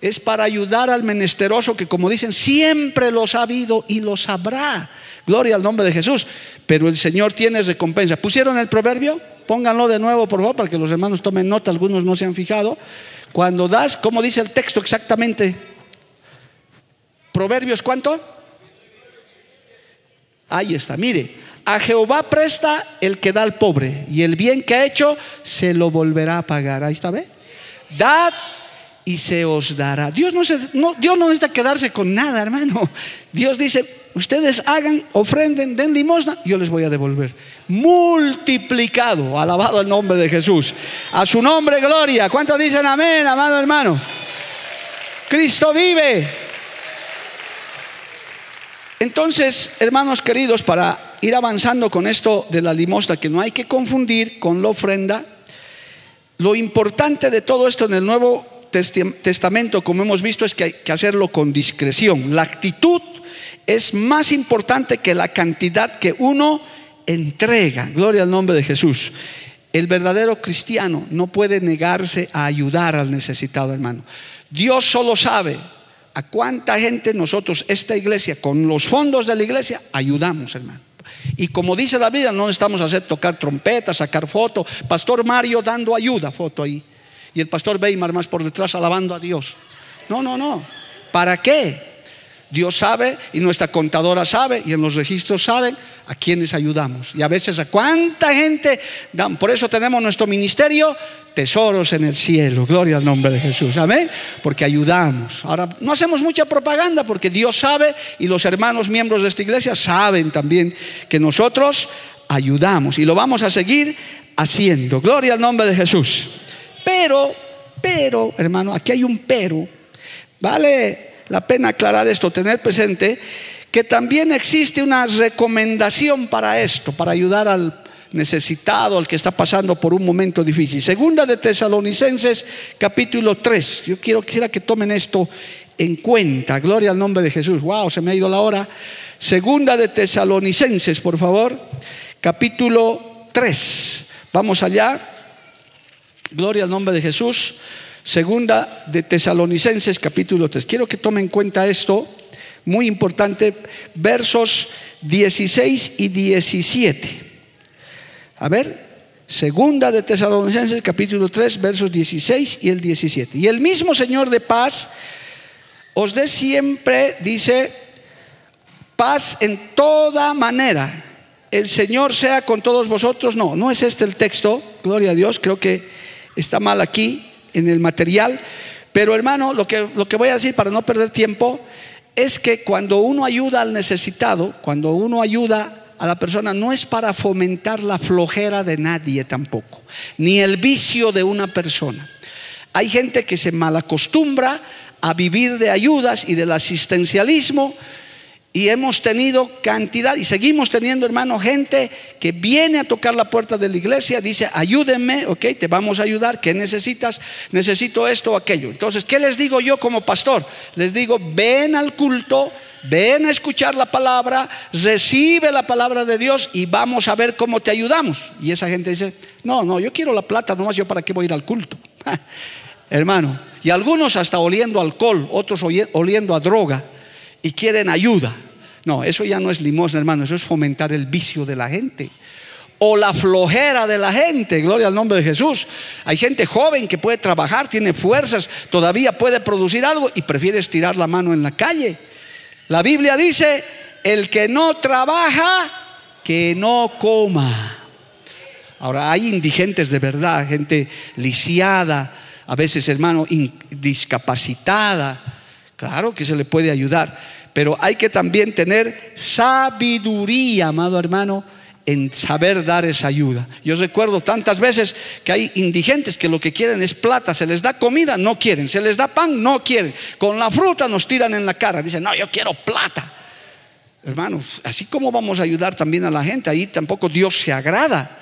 Es para ayudar al menesteroso que como dicen, siempre lo ha sabido y lo sabrá. Gloria al nombre de Jesús. Pero el Señor tiene recompensa. ¿Pusieron el proverbio? Pónganlo de nuevo, por favor, para que los hermanos tomen nota. Algunos no se han fijado. Cuando das, ¿cómo dice el texto exactamente? Proverbios, ¿cuánto? Ahí está, mire, a Jehová presta el que da al pobre y el bien que ha hecho se lo volverá a pagar. Ahí está, ¿ve? Dad y se os dará. Dios no, no necesita quedarse con nada, hermano. Dios dice, ustedes hagan, ofrenden, den limosna, yo les voy a devolver. Multiplicado, alabado el nombre de Jesús. A su nombre, gloria. ¿Cuántos dicen amén, amado hermano? Cristo vive. Entonces, hermanos queridos, para ir avanzando con esto de la limosna, que no hay que confundir con la ofrenda, lo importante de todo esto en el Nuevo Testamento, como hemos visto, es que hay que hacerlo con discreción. La actitud es más importante que la cantidad que uno entrega. Gloria al nombre de Jesús. El verdadero cristiano no puede negarse a ayudar al necesitado, hermano. Dios solo sabe a cuánta gente nosotros, esta iglesia, con los fondos de la iglesia, ayudamos, hermano. Y como dice la Biblia, no estamos a hacer tocar trompetas, sacar fotos. Pastor Mario dando ayuda, foto ahí y el pastor Weimar más por detrás alabando a Dios. No, no, no. ¿Para qué? Dios sabe y nuestra contadora sabe y en los registros saben a quienes ayudamos. Y a veces a cuánta gente dan. Por eso tenemos nuestro ministerio, tesoros en el cielo. Gloria al nombre de Jesús. Amén. Porque ayudamos. Ahora, no hacemos mucha propaganda porque Dios sabe y los hermanos miembros de esta iglesia saben también que nosotros ayudamos y lo vamos a seguir haciendo. Gloria al nombre de Jesús. Pero, pero, hermano, aquí hay un pero. Vale la pena aclarar esto, tener presente que también existe una recomendación para esto, para ayudar al necesitado, al que está pasando por un momento difícil. Segunda de Tesalonicenses, capítulo 3. Yo quiero quisiera que tomen esto en cuenta. Gloria al nombre de Jesús. Wow, se me ha ido la hora. Segunda de Tesalonicenses, por favor, capítulo 3. Vamos allá. Gloria al nombre de Jesús. Segunda de Tesalonicenses capítulo 3. Quiero que tomen en cuenta esto, muy importante, versos 16 y 17. A ver, Segunda de Tesalonicenses capítulo 3, versos 16 y el 17. Y el mismo Señor de paz os dé siempre, dice, paz en toda manera. El Señor sea con todos vosotros. No, no es este el texto, gloria a Dios, creo que está mal aquí en el material. Pero hermano, lo que, lo que voy a decir para no perder tiempo es que cuando uno ayuda al necesitado, cuando uno ayuda a la persona, no es para fomentar la flojera de nadie tampoco, ni el vicio de una persona. Hay gente que se malacostumbra a vivir de ayudas y del asistencialismo y hemos tenido cantidad y seguimos teniendo, hermano, gente que viene a tocar la puerta de la iglesia, dice, ayúdenme, ok, te vamos a ayudar, ¿qué necesitas? Necesito esto o aquello. Entonces, ¿qué les digo yo como pastor? Les digo, ven al culto, ven a escuchar la palabra, recibe la palabra de Dios y vamos a ver cómo te ayudamos. Y esa gente dice, no, no, yo quiero la plata, nomás yo para qué voy a ir al culto. [LAUGHS] hermano, y algunos hasta oliendo alcohol, otros oliendo a droga y quieren ayuda. No, eso ya no es limosna, hermano, eso es fomentar el vicio de la gente. O la flojera de la gente, gloria al nombre de Jesús. Hay gente joven que puede trabajar, tiene fuerzas, todavía puede producir algo y prefiere estirar la mano en la calle. La Biblia dice, el que no trabaja, que no coma. Ahora, hay indigentes de verdad, gente lisiada, a veces hermano, discapacitada. Claro que se le puede ayudar, pero hay que también tener sabiduría, amado hermano, en saber dar esa ayuda. Yo recuerdo tantas veces que hay indigentes que lo que quieren es plata, se les da comida, no quieren, se les da pan, no quieren, con la fruta nos tiran en la cara, dicen, no, yo quiero plata. Hermanos, así como vamos a ayudar también a la gente, ahí tampoco Dios se agrada.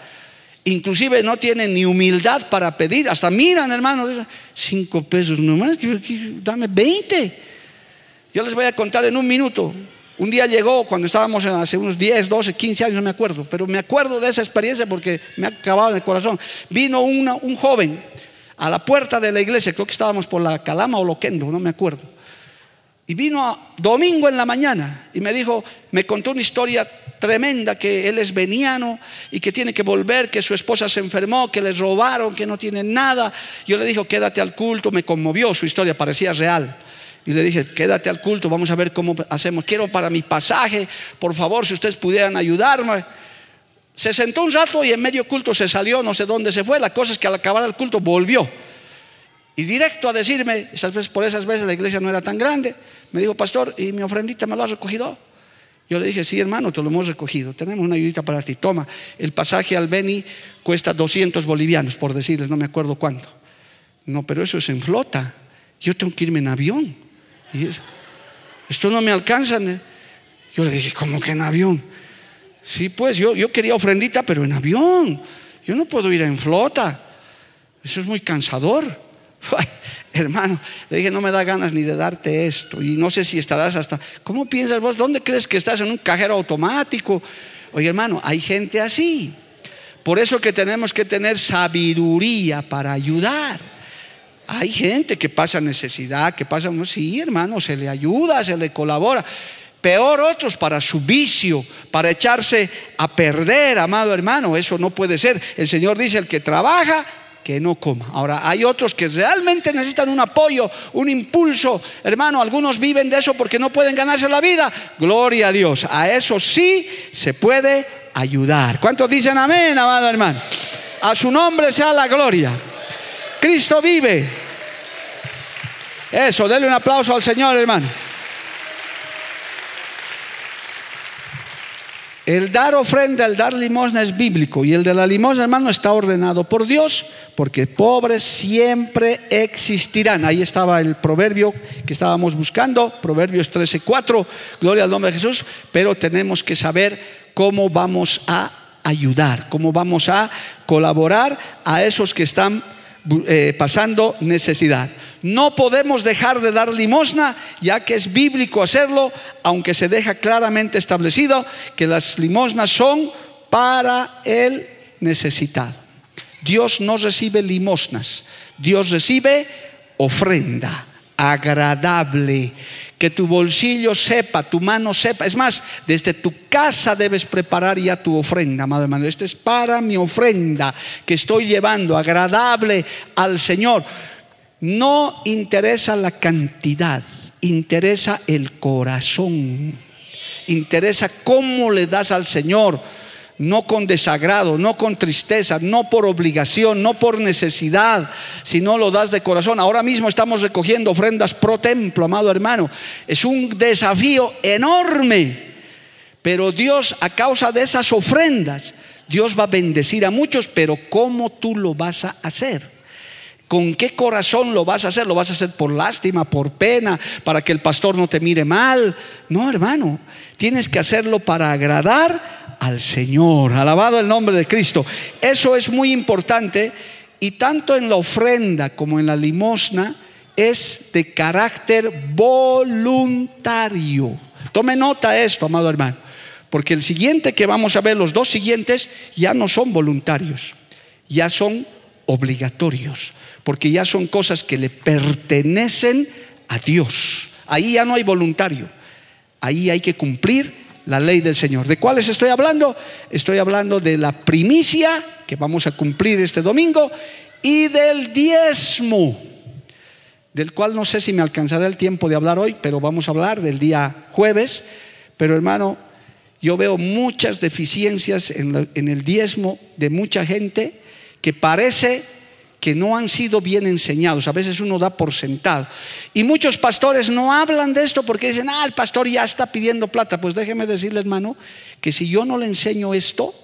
Inclusive no tienen ni humildad para pedir, hasta miran, hermanos, cinco pesos nomás, dame veinte. Yo les voy a contar en un minuto. Un día llegó cuando estábamos en hace unos 10, 12, 15 años, no me acuerdo, pero me acuerdo de esa experiencia porque me ha acabado en el corazón. Vino un joven a la puerta de la iglesia, creo que estábamos por la Calama o Loquendo, no me acuerdo. Y vino domingo en la mañana y me dijo, me contó una historia tremenda, que él es veniano y que tiene que volver, que su esposa se enfermó, que le robaron, que no tiene nada. Yo le dije, quédate al culto, me conmovió, su historia parecía real. Y le dije, quédate al culto, vamos a ver cómo hacemos. Quiero para mi pasaje, por favor, si ustedes pudieran ayudarme. Se sentó un rato y en medio culto se salió, no sé dónde se fue. La cosa es que al acabar el culto volvió. Y directo a decirme, esas veces, por esas veces la iglesia no era tan grande, me dijo, pastor, ¿y mi ofrendita me lo has recogido? Yo le dije, sí, hermano, te lo hemos recogido. Tenemos una ayudita para ti. Toma, el pasaje al Beni cuesta 200 bolivianos, por decirles, no me acuerdo cuánto. No, pero eso es en flota. Yo tengo que irme en avión. Y esto no me alcanza. Yo le dije, ¿cómo que en avión? Sí, pues yo, yo quería ofrendita, pero en avión. Yo no puedo ir en flota. Eso es muy cansador. [LAUGHS] hermano, le dije, no me da ganas ni de darte esto. Y no sé si estarás hasta... ¿Cómo piensas vos? ¿Dónde crees que estás en un cajero automático? Oye, hermano, hay gente así. Por eso que tenemos que tener sabiduría para ayudar. Hay gente que pasa necesidad, que pasa, sí, hermano, se le ayuda, se le colabora. Peor otros para su vicio, para echarse a perder, amado hermano, eso no puede ser. El Señor dice, el que trabaja, que no coma. Ahora, hay otros que realmente necesitan un apoyo, un impulso. Hermano, algunos viven de eso porque no pueden ganarse la vida. Gloria a Dios. A eso sí se puede ayudar. ¿Cuántos dicen amén, amado hermano? A su nombre sea la gloria. Cristo vive. Eso, denle un aplauso al Señor, hermano. El dar ofrenda, el dar limosna es bíblico y el de la limosna, hermano, está ordenado por Dios porque pobres siempre existirán. Ahí estaba el proverbio que estábamos buscando, Proverbios 13:4, gloria al nombre de Jesús, pero tenemos que saber cómo vamos a ayudar, cómo vamos a colaborar a esos que están eh, pasando necesidad. No podemos dejar de dar limosna, ya que es bíblico hacerlo, aunque se deja claramente establecido que las limosnas son para el necesitado. Dios no recibe limosnas, Dios recibe ofrenda agradable. Que tu bolsillo sepa, tu mano sepa. Es más, desde tu casa debes preparar ya tu ofrenda, amado hermano. Esta es para mi ofrenda que estoy llevando, agradable al Señor. No interesa la cantidad, interesa el corazón. Interesa cómo le das al Señor, no con desagrado, no con tristeza, no por obligación, no por necesidad, sino lo das de corazón. Ahora mismo estamos recogiendo ofrendas pro templo, amado hermano. Es un desafío enorme, pero Dios a causa de esas ofrendas, Dios va a bendecir a muchos, pero ¿cómo tú lo vas a hacer? ¿Con qué corazón lo vas a hacer? ¿Lo vas a hacer por lástima, por pena, para que el pastor no te mire mal? No, hermano, tienes que hacerlo para agradar al Señor. Alabado el nombre de Cristo. Eso es muy importante y tanto en la ofrenda como en la limosna es de carácter voluntario. Tome nota de esto, amado hermano, porque el siguiente que vamos a ver, los dos siguientes, ya no son voluntarios, ya son obligatorios porque ya son cosas que le pertenecen a Dios. Ahí ya no hay voluntario, ahí hay que cumplir la ley del Señor. ¿De cuáles estoy hablando? Estoy hablando de la primicia que vamos a cumplir este domingo y del diezmo, del cual no sé si me alcanzará el tiempo de hablar hoy, pero vamos a hablar del día jueves. Pero hermano, yo veo muchas deficiencias en, el diezmo de mucha gente que parece que no han sido bien enseñados. A veces uno da por sentado. Y muchos pastores no hablan de esto porque dicen, ah, el pastor ya está pidiendo plata. Pues déjeme decirle, hermano, que si yo no le enseño esto,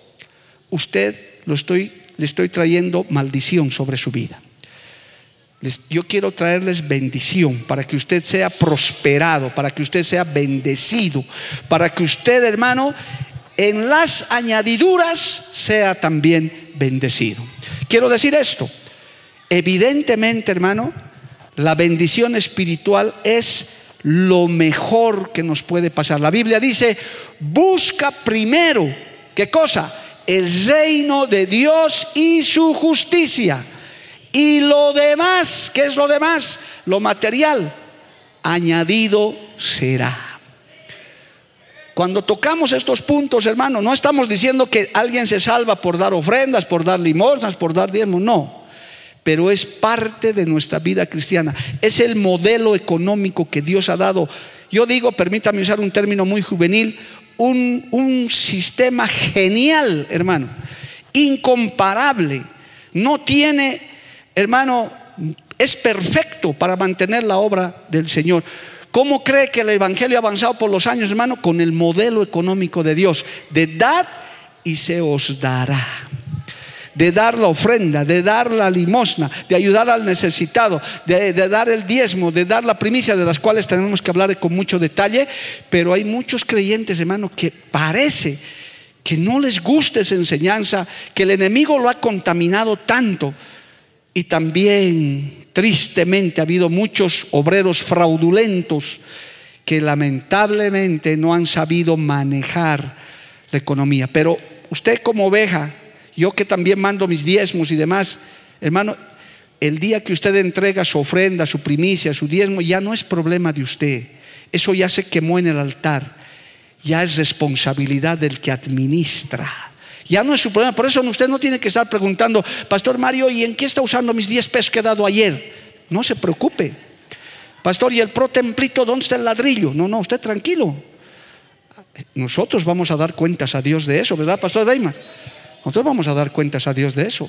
usted lo estoy, le estoy trayendo maldición sobre su vida. yo quiero traerles bendición para que usted sea prosperado, para que usted sea bendecido, para que usted, hermano, en las añadiduras sea también bendecido. Quiero decir esto. Evidentemente, hermano, la bendición espiritual es lo mejor que nos puede pasar. La Biblia dice, busca primero, ¿qué cosa? El reino de Dios y su justicia. Y lo demás, ¿qué es lo demás? Lo material, añadido será. Cuando tocamos estos puntos, hermano, no estamos diciendo que alguien se salva por dar ofrendas, por dar limosnas, por dar diezmos, no pero es parte de nuestra vida cristiana. Es el modelo económico que Dios ha dado. Yo digo, permítame usar un término muy juvenil, un, un sistema genial, hermano, incomparable. No tiene, hermano, es perfecto para mantener la obra del Señor. ¿Cómo cree que el Evangelio ha avanzado por los años, hermano? Con el modelo económico de Dios. De dad y se os dará de dar la ofrenda, de dar la limosna, de ayudar al necesitado, de, dar el diezmo, de dar la primicia, de las cuales tenemos que hablar con mucho detalle, pero hay muchos creyentes, hermano, que parece que no les gusta esa enseñanza, que el enemigo lo ha contaminado tanto. Y también, tristemente, ha habido muchos obreros fraudulentos que lamentablemente no han sabido manejar la economía. Pero usted como oveja, yo que también mando mis diezmos y demás, hermano, el día que usted entrega su ofrenda, su primicia, su diezmo, ya no es problema de usted. Eso ya se quemó en el altar. Ya es responsabilidad del que administra. Ya no es su problema. Por eso usted no tiene que estar preguntando, Pastor Mario, ¿y en qué está usando mis 10 pesos que he dado ayer? No se preocupe. Pastor, ¿y el pro templito dónde está el ladrillo? No, no, usted tranquilo. Nosotros vamos a dar cuentas a Dios de eso, ¿verdad, Pastor Weimar? Nosotros vamos a dar cuentas a Dios de eso.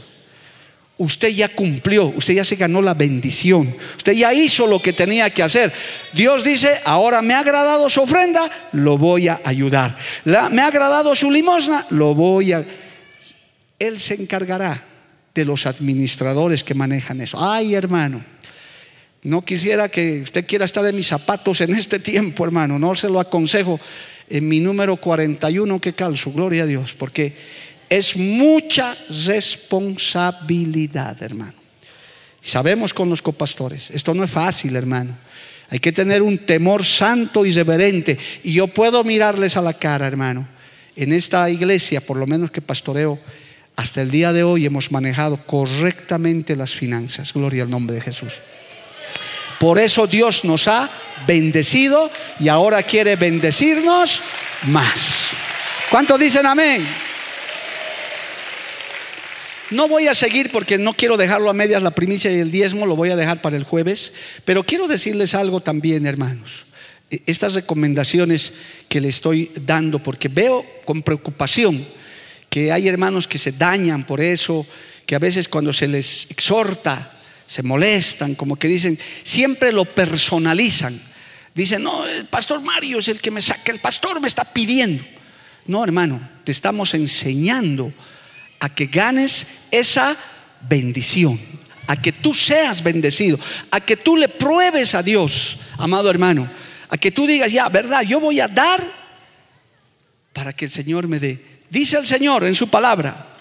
Usted ya cumplió, usted ya se ganó la bendición, usted ya hizo lo que tenía que hacer. Dios dice, ahora me ha agradado su ofrenda, lo voy a ayudar. me ha agradado su limosna, lo voy a... Él se encargará de los administradores que manejan eso. Ay, hermano, no quisiera que usted quiera estar en mis zapatos en este tiempo, hermano, no se lo aconsejo en mi número 41 que calzo, gloria a Dios, porque es mucha responsabilidad, hermano. Sabemos con los copastores, esto no es fácil, hermano. Hay que tener un temor santo y reverente. Y yo puedo mirarles a la cara, hermano. En esta iglesia, por lo menos que pastoreo, hasta el día de hoy hemos manejado correctamente las finanzas. Gloria al nombre de Jesús. Por eso Dios nos ha bendecido y ahora quiere bendecirnos más. ¿Cuántos dicen amén? No voy a seguir porque no quiero dejarlo a medias la primicia y el diezmo, lo voy a dejar para el jueves, pero quiero decirles algo también, hermanos. E, estas recomendaciones que le estoy dando, porque veo con preocupación que hay hermanos que se dañan por eso, que a veces cuando se les exhorta, se molestan, como que dicen, siempre lo personalizan. Dicen, no, el pastor Mario es el que me saca, el pastor me está pidiendo. No, hermano, te estamos enseñando a que ganes esa bendición, a que tú seas bendecido, a que tú le pruebes a Dios, amado hermano, a que tú digas, ya, verdad, yo voy a dar para que el Señor me dé. Dice el Señor en su palabra,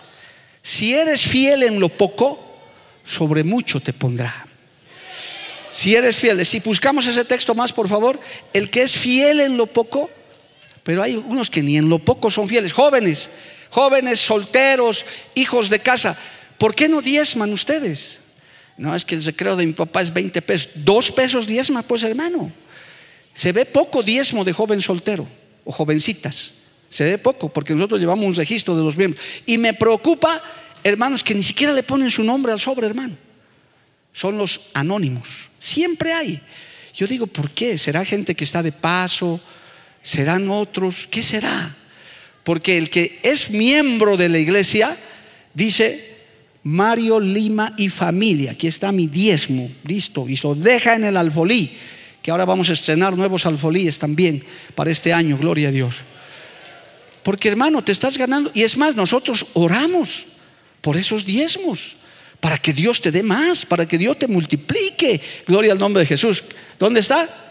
si eres fiel en lo poco, sobre mucho te pondrá. Si eres fiel, si buscamos ese texto más, por favor, el que es fiel en lo poco, pero hay unos que ni en lo poco son fieles, jóvenes, jóvenes solteros, hijos de casa, ¿por qué no diezman ustedes? No, es que el secreto de mi papá es 20 pesos. Dos pesos diezma, pues hermano. Se ve poco diezmo de joven soltero o jovencitas. Se ve poco porque nosotros llevamos un registro de los miembros. Y me preocupa, hermanos, que ni siquiera le ponen su nombre al sobre, hermano. Son los anónimos. Siempre hay. Yo digo, ¿por qué? ¿Será gente que está de paso? ¿Serán otros? ¿Qué será? Porque el que es miembro de la iglesia dice, Mario Lima y familia, aquí está mi diezmo, listo, y lo deja en el alfolí, que ahora vamos a estrenar nuevos alfolíes también para este año, gloria a Dios. Porque hermano, te estás ganando, y es más, nosotros oramos por esos diezmos, para que Dios te dé más, para que Dios te multiplique, gloria al nombre de Jesús. ¿Dónde está?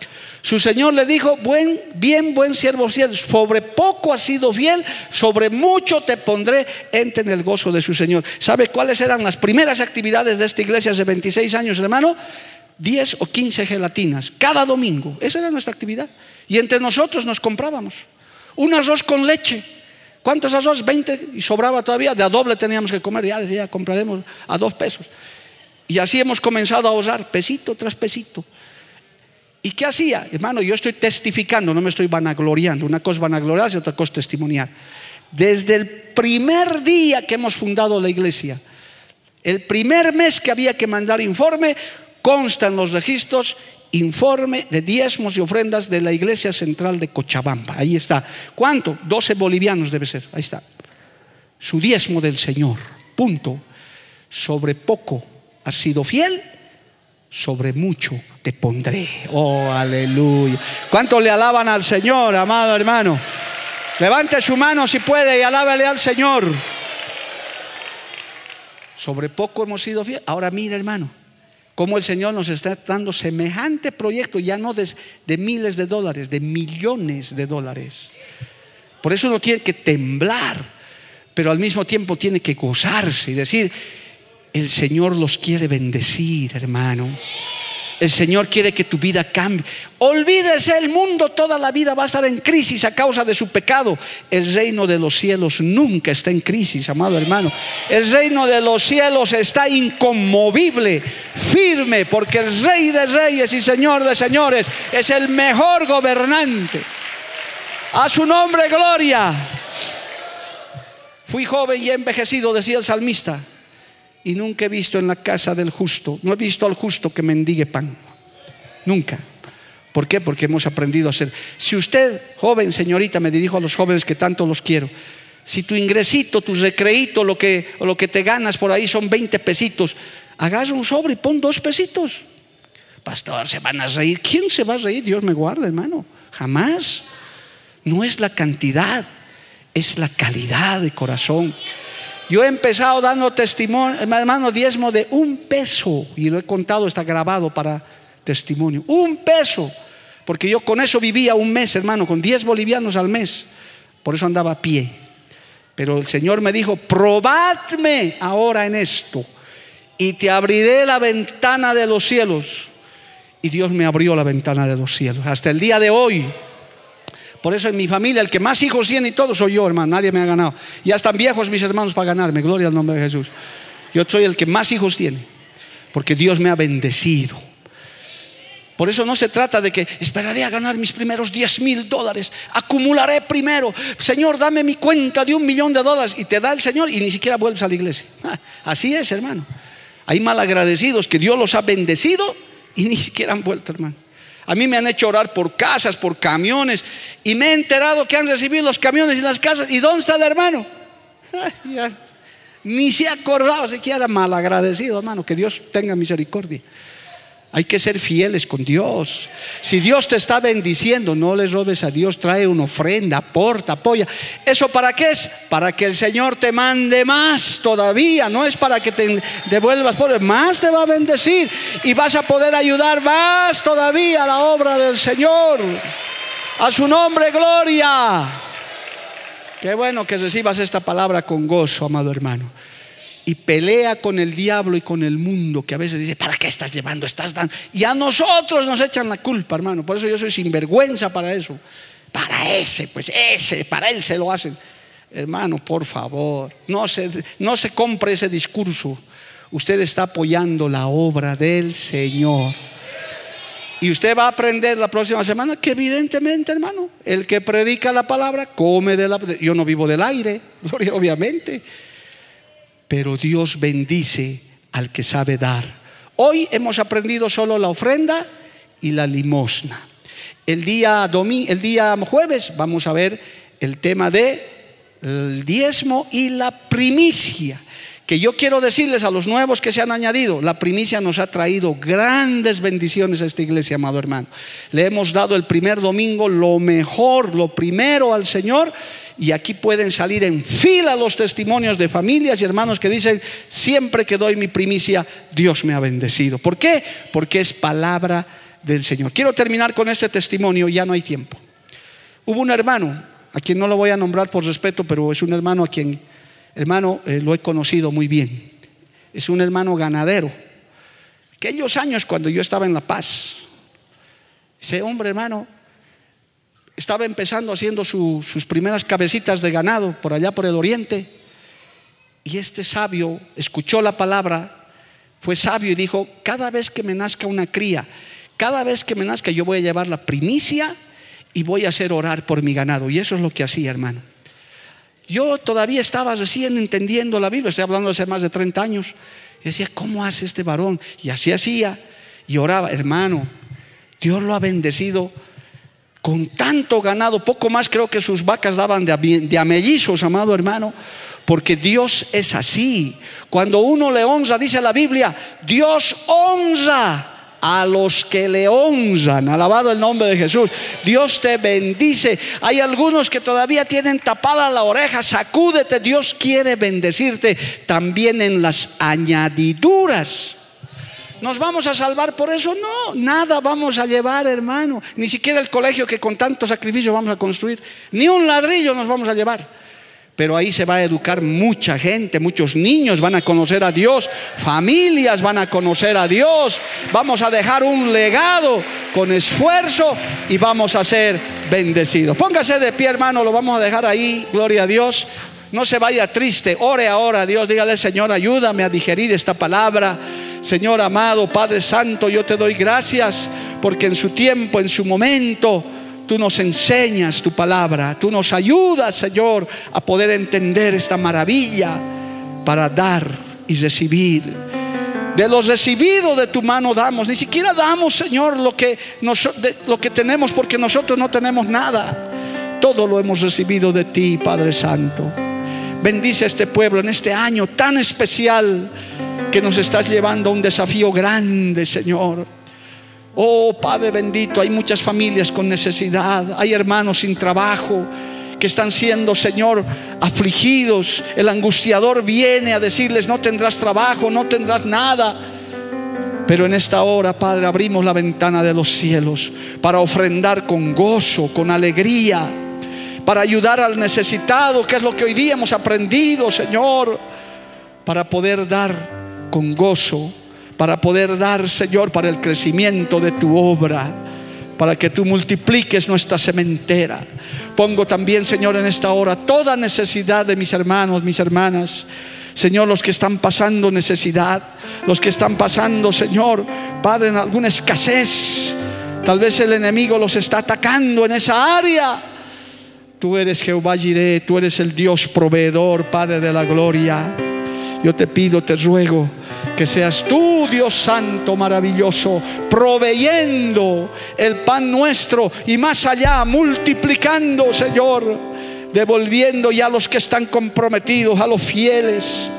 Su Señor le dijo, buen, bien, buen siervo fiel, sobre poco has sido fiel, sobre mucho te pondré, entre en el gozo de su Señor. ¿Sabe cuáles eran las primeras actividades de esta iglesia hace 26 años, hermano? 10 o 15 gelatinas, cada domingo. Esa era nuestra actividad. Y entre nosotros nos comprábamos un arroz con leche. ¿Cuántos arroz? 20 y sobraba todavía. De a doble teníamos que comer. Ya decía, compraremos a dos pesos. Y así hemos comenzado a ahorrar, pesito tras pesito. ¿Y qué hacía? Hermano, yo estoy testificando, no me estoy vanagloriando. Una cosa es vanagloriarse, otra cosa es testimoniar. Desde el primer día que hemos fundado la iglesia, el primer mes que había que mandar informe, consta en los registros informe de diezmos y ofrendas de la iglesia central de Cochabamba. Ahí está. ¿Cuánto? 12 bolivianos debe ser. Ahí está. Su diezmo del Señor. Punto. Sobre poco ha sido fiel sobre mucho te pondré. Oh, aleluya. ¿Cuánto le alaban al Señor, amado hermano? Levante su mano si puede y alábale al Señor. Sobre poco hemos sido fieles. Ahora mira, hermano, cómo el Señor nos está dando semejante proyecto, ya no de, de miles de dólares, de millones de dólares. Por eso uno tiene que temblar, pero al mismo tiempo tiene que gozarse y decir, el Señor los quiere bendecir, hermano. El Señor quiere que tu vida cambie. Olvídese, el mundo toda la vida va a estar en crisis a causa de su pecado. El reino de los cielos nunca está en crisis, amado hermano. El reino de los cielos está inconmovible, firme, porque el Rey de Reyes y Señor de Señores es el mejor gobernante. A su nombre, gloria. Fui joven y envejecido, decía el salmista, y nunca he visto en la casa del justo, no he visto al justo que mendigue pan. Nunca. ¿Por qué? Porque hemos aprendido a hacer. Si usted, joven, señorita, me dirijo a los jóvenes que tanto los quiero, si tu ingresito, tu recreito, lo que, lo que te ganas por ahí son 20 pesitos, hagas un sobre y pon dos pesitos. Pastor, se van a reír. ¿Quién se va a reír? Dios me guarda, hermano. Jamás. No es la cantidad, es la calidad de corazón. Yo he empezado dando testimonio, hermano, diezmo de un peso, y lo he contado, está grabado para testimonio. Un peso, porque yo con eso vivía un mes, hermano, con 10 bolivianos al mes. Por eso andaba a pie. Pero el Señor me dijo, probadme ahora en esto, y te abriré la ventana de los cielos. Y Dios me abrió la ventana de los cielos. Hasta el día de hoy por eso en mi familia el que más hijos tiene y todo soy yo, hermano. Nadie me ha ganado. Ya están viejos mis hermanos para ganarme. Gloria al nombre de Jesús. Yo soy el que más hijos tiene. Porque Dios me ha bendecido. Por eso no se trata de que esperaré a ganar mis primeros 10 mil dólares, acumularé primero, Señor, dame mi cuenta de un millón de dólares y te da el Señor y ni siquiera vuelves a la iglesia. [LAUGHS] Así es, hermano. Hay malagradecidos que Dios los ha bendecido y ni siquiera han vuelto, hermano. A mí me han hecho orar por casas, por camiones. Y me he enterado que han recibido los camiones y las casas. ¿Y dónde está el hermano? Ni se ha acordado siquiera malagradecido, hermano. Que Dios tenga misericordia. Hay que ser fieles con Dios. Si Dios te está bendiciendo, no le robes a Dios, trae una ofrenda, aporta, apoya. ¿Eso para qué es? Para que el Señor te mande más todavía. No es para que te devuelvas por más te va a bendecir y vas a poder ayudar más todavía a la obra del Señor. A su nombre, gloria. Qué bueno que recibas esta palabra con gozo, amado hermano y pelea con el diablo y con el mundo, que a veces dice, ¿para qué estás llevando? Estás dando. Y a nosotros nos echan la culpa, hermano. Por eso yo soy sinvergüenza para eso. Para ese, pues ese, para él se lo hacen. Hermano, por favor, no se, no se compre ese discurso. Usted está apoyando la obra del Señor. Y usted va a aprender la próxima semana que evidentemente, hermano, el que predica la palabra come de la... Yo no vivo del aire, [LAUGHS] obviamente pero Dios bendice al que sabe dar. Hoy hemos aprendido solo la ofrenda y la limosna. El día, el día jueves vamos a ver el tema de el diezmo y la primicia. Que yo quiero decirles a los nuevos que se han añadido, la primicia nos ha traído grandes bendiciones a esta iglesia, amado hermano. Le hemos dado el primer domingo lo mejor, lo primero al Señor y aquí pueden salir en fila los testimonios de familias y hermanos que dicen, siempre que doy mi primicia, Dios me ha bendecido. ¿Por qué? Porque es palabra del Señor. Quiero terminar con este testimonio, ya no hay tiempo. Hubo un hermano, a quien no lo voy a nombrar por respeto, pero es un hermano a quien, hermano, eh, lo he conocido muy bien. Es un hermano ganadero. Aquellos años cuando yo estaba en La Paz, ese hombre, hermano, estaba empezando haciendo sus primeras cabecitas de ganado por allá por el oriente. Y este sabio escuchó la palabra, fue sabio y dijo, cada vez que me nazca una cría, cada vez que me nazca yo voy a llevar la primicia y voy a hacer orar por mi ganado. Y eso es lo que hacía, hermano. Yo todavía estaba recién entendiendo la Biblia, estoy hablando hace más de 30 años. Y decía, ¿cómo hace este varón? Y así hacía. Y oraba, hermano, Dios lo ha bendecido con tanto ganado, poco más creo que sus vacas daban de, de amellizos, amado hermano, porque Dios es así. Cuando uno le honra, dice la Biblia, Dios honra a los que le honran. Alabado el nombre de Jesús. Dios te bendice. Hay algunos que todavía tienen tapada la oreja. Sacúdete. Dios quiere bendecirte también en las añadiduras. ¿Nos vamos a salvar por eso? No, nada vamos a llevar, hermano. Ni siquiera el colegio que con tanto sacrificio vamos a construir. Ni un ladrillo nos vamos a llevar. Pero ahí se va a educar mucha gente, muchos niños van a conocer a Dios, familias van a conocer a Dios. Vamos a dejar un legado con esfuerzo y vamos a ser bendecidos. Póngase de pie, hermano, lo vamos a dejar ahí, gloria a Dios. No se vaya triste, ore ahora a Dios, dígale, Señor, ayúdame a digerir esta palabra. Señor amado, Padre Santo, yo te doy gracias porque en su tiempo, en su momento, tú nos enseñas tu palabra, tú nos ayudas, Señor, a poder entender esta maravilla para dar y recibir. De los recibidos de tu mano damos, ni siquiera damos, Señor, lo que, lo que tenemos porque nosotros no tenemos nada. Todo lo hemos recibido de ti, Padre Santo. Bendice a este pueblo en este año tan especial que nos estás llevando a un desafío grande, Señor. Oh Padre bendito, hay muchas familias con necesidad, hay hermanos sin trabajo que están siendo, Señor, afligidos. El angustiador viene a decirles, no tendrás trabajo, no tendrás nada. Pero en esta hora, Padre, abrimos la ventana de los cielos para ofrendar con gozo, con alegría, para ayudar al necesitado, que es lo que hoy día hemos aprendido, Señor, para poder dar con gozo para poder dar, Señor, para el crecimiento de tu obra, para que tú multipliques nuestra cementera. Pongo también, Señor, en esta hora toda necesidad de mis hermanos, mis hermanas. Señor, los que están pasando necesidad, los que están pasando, Señor, Padre, en alguna escasez. Tal vez el enemigo los está atacando en esa área. Tú eres Jehová Jireh, tú eres el Dios proveedor, Padre de la gloria. Yo te pido, te ruego que seas tú, Dios Santo, maravilloso, proveyendo el pan nuestro y más allá, multiplicando, Señor, devolviendo ya a los que están comprometidos, a los fieles.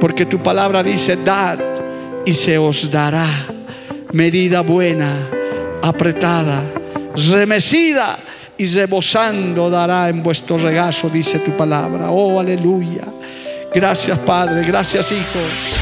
Porque tu palabra dice, dad y se os dará medida buena, apretada, remecida y rebosando dará en vuestro regazo, dice tu palabra. Oh, aleluya. Gracias Padre, gracias Hijo.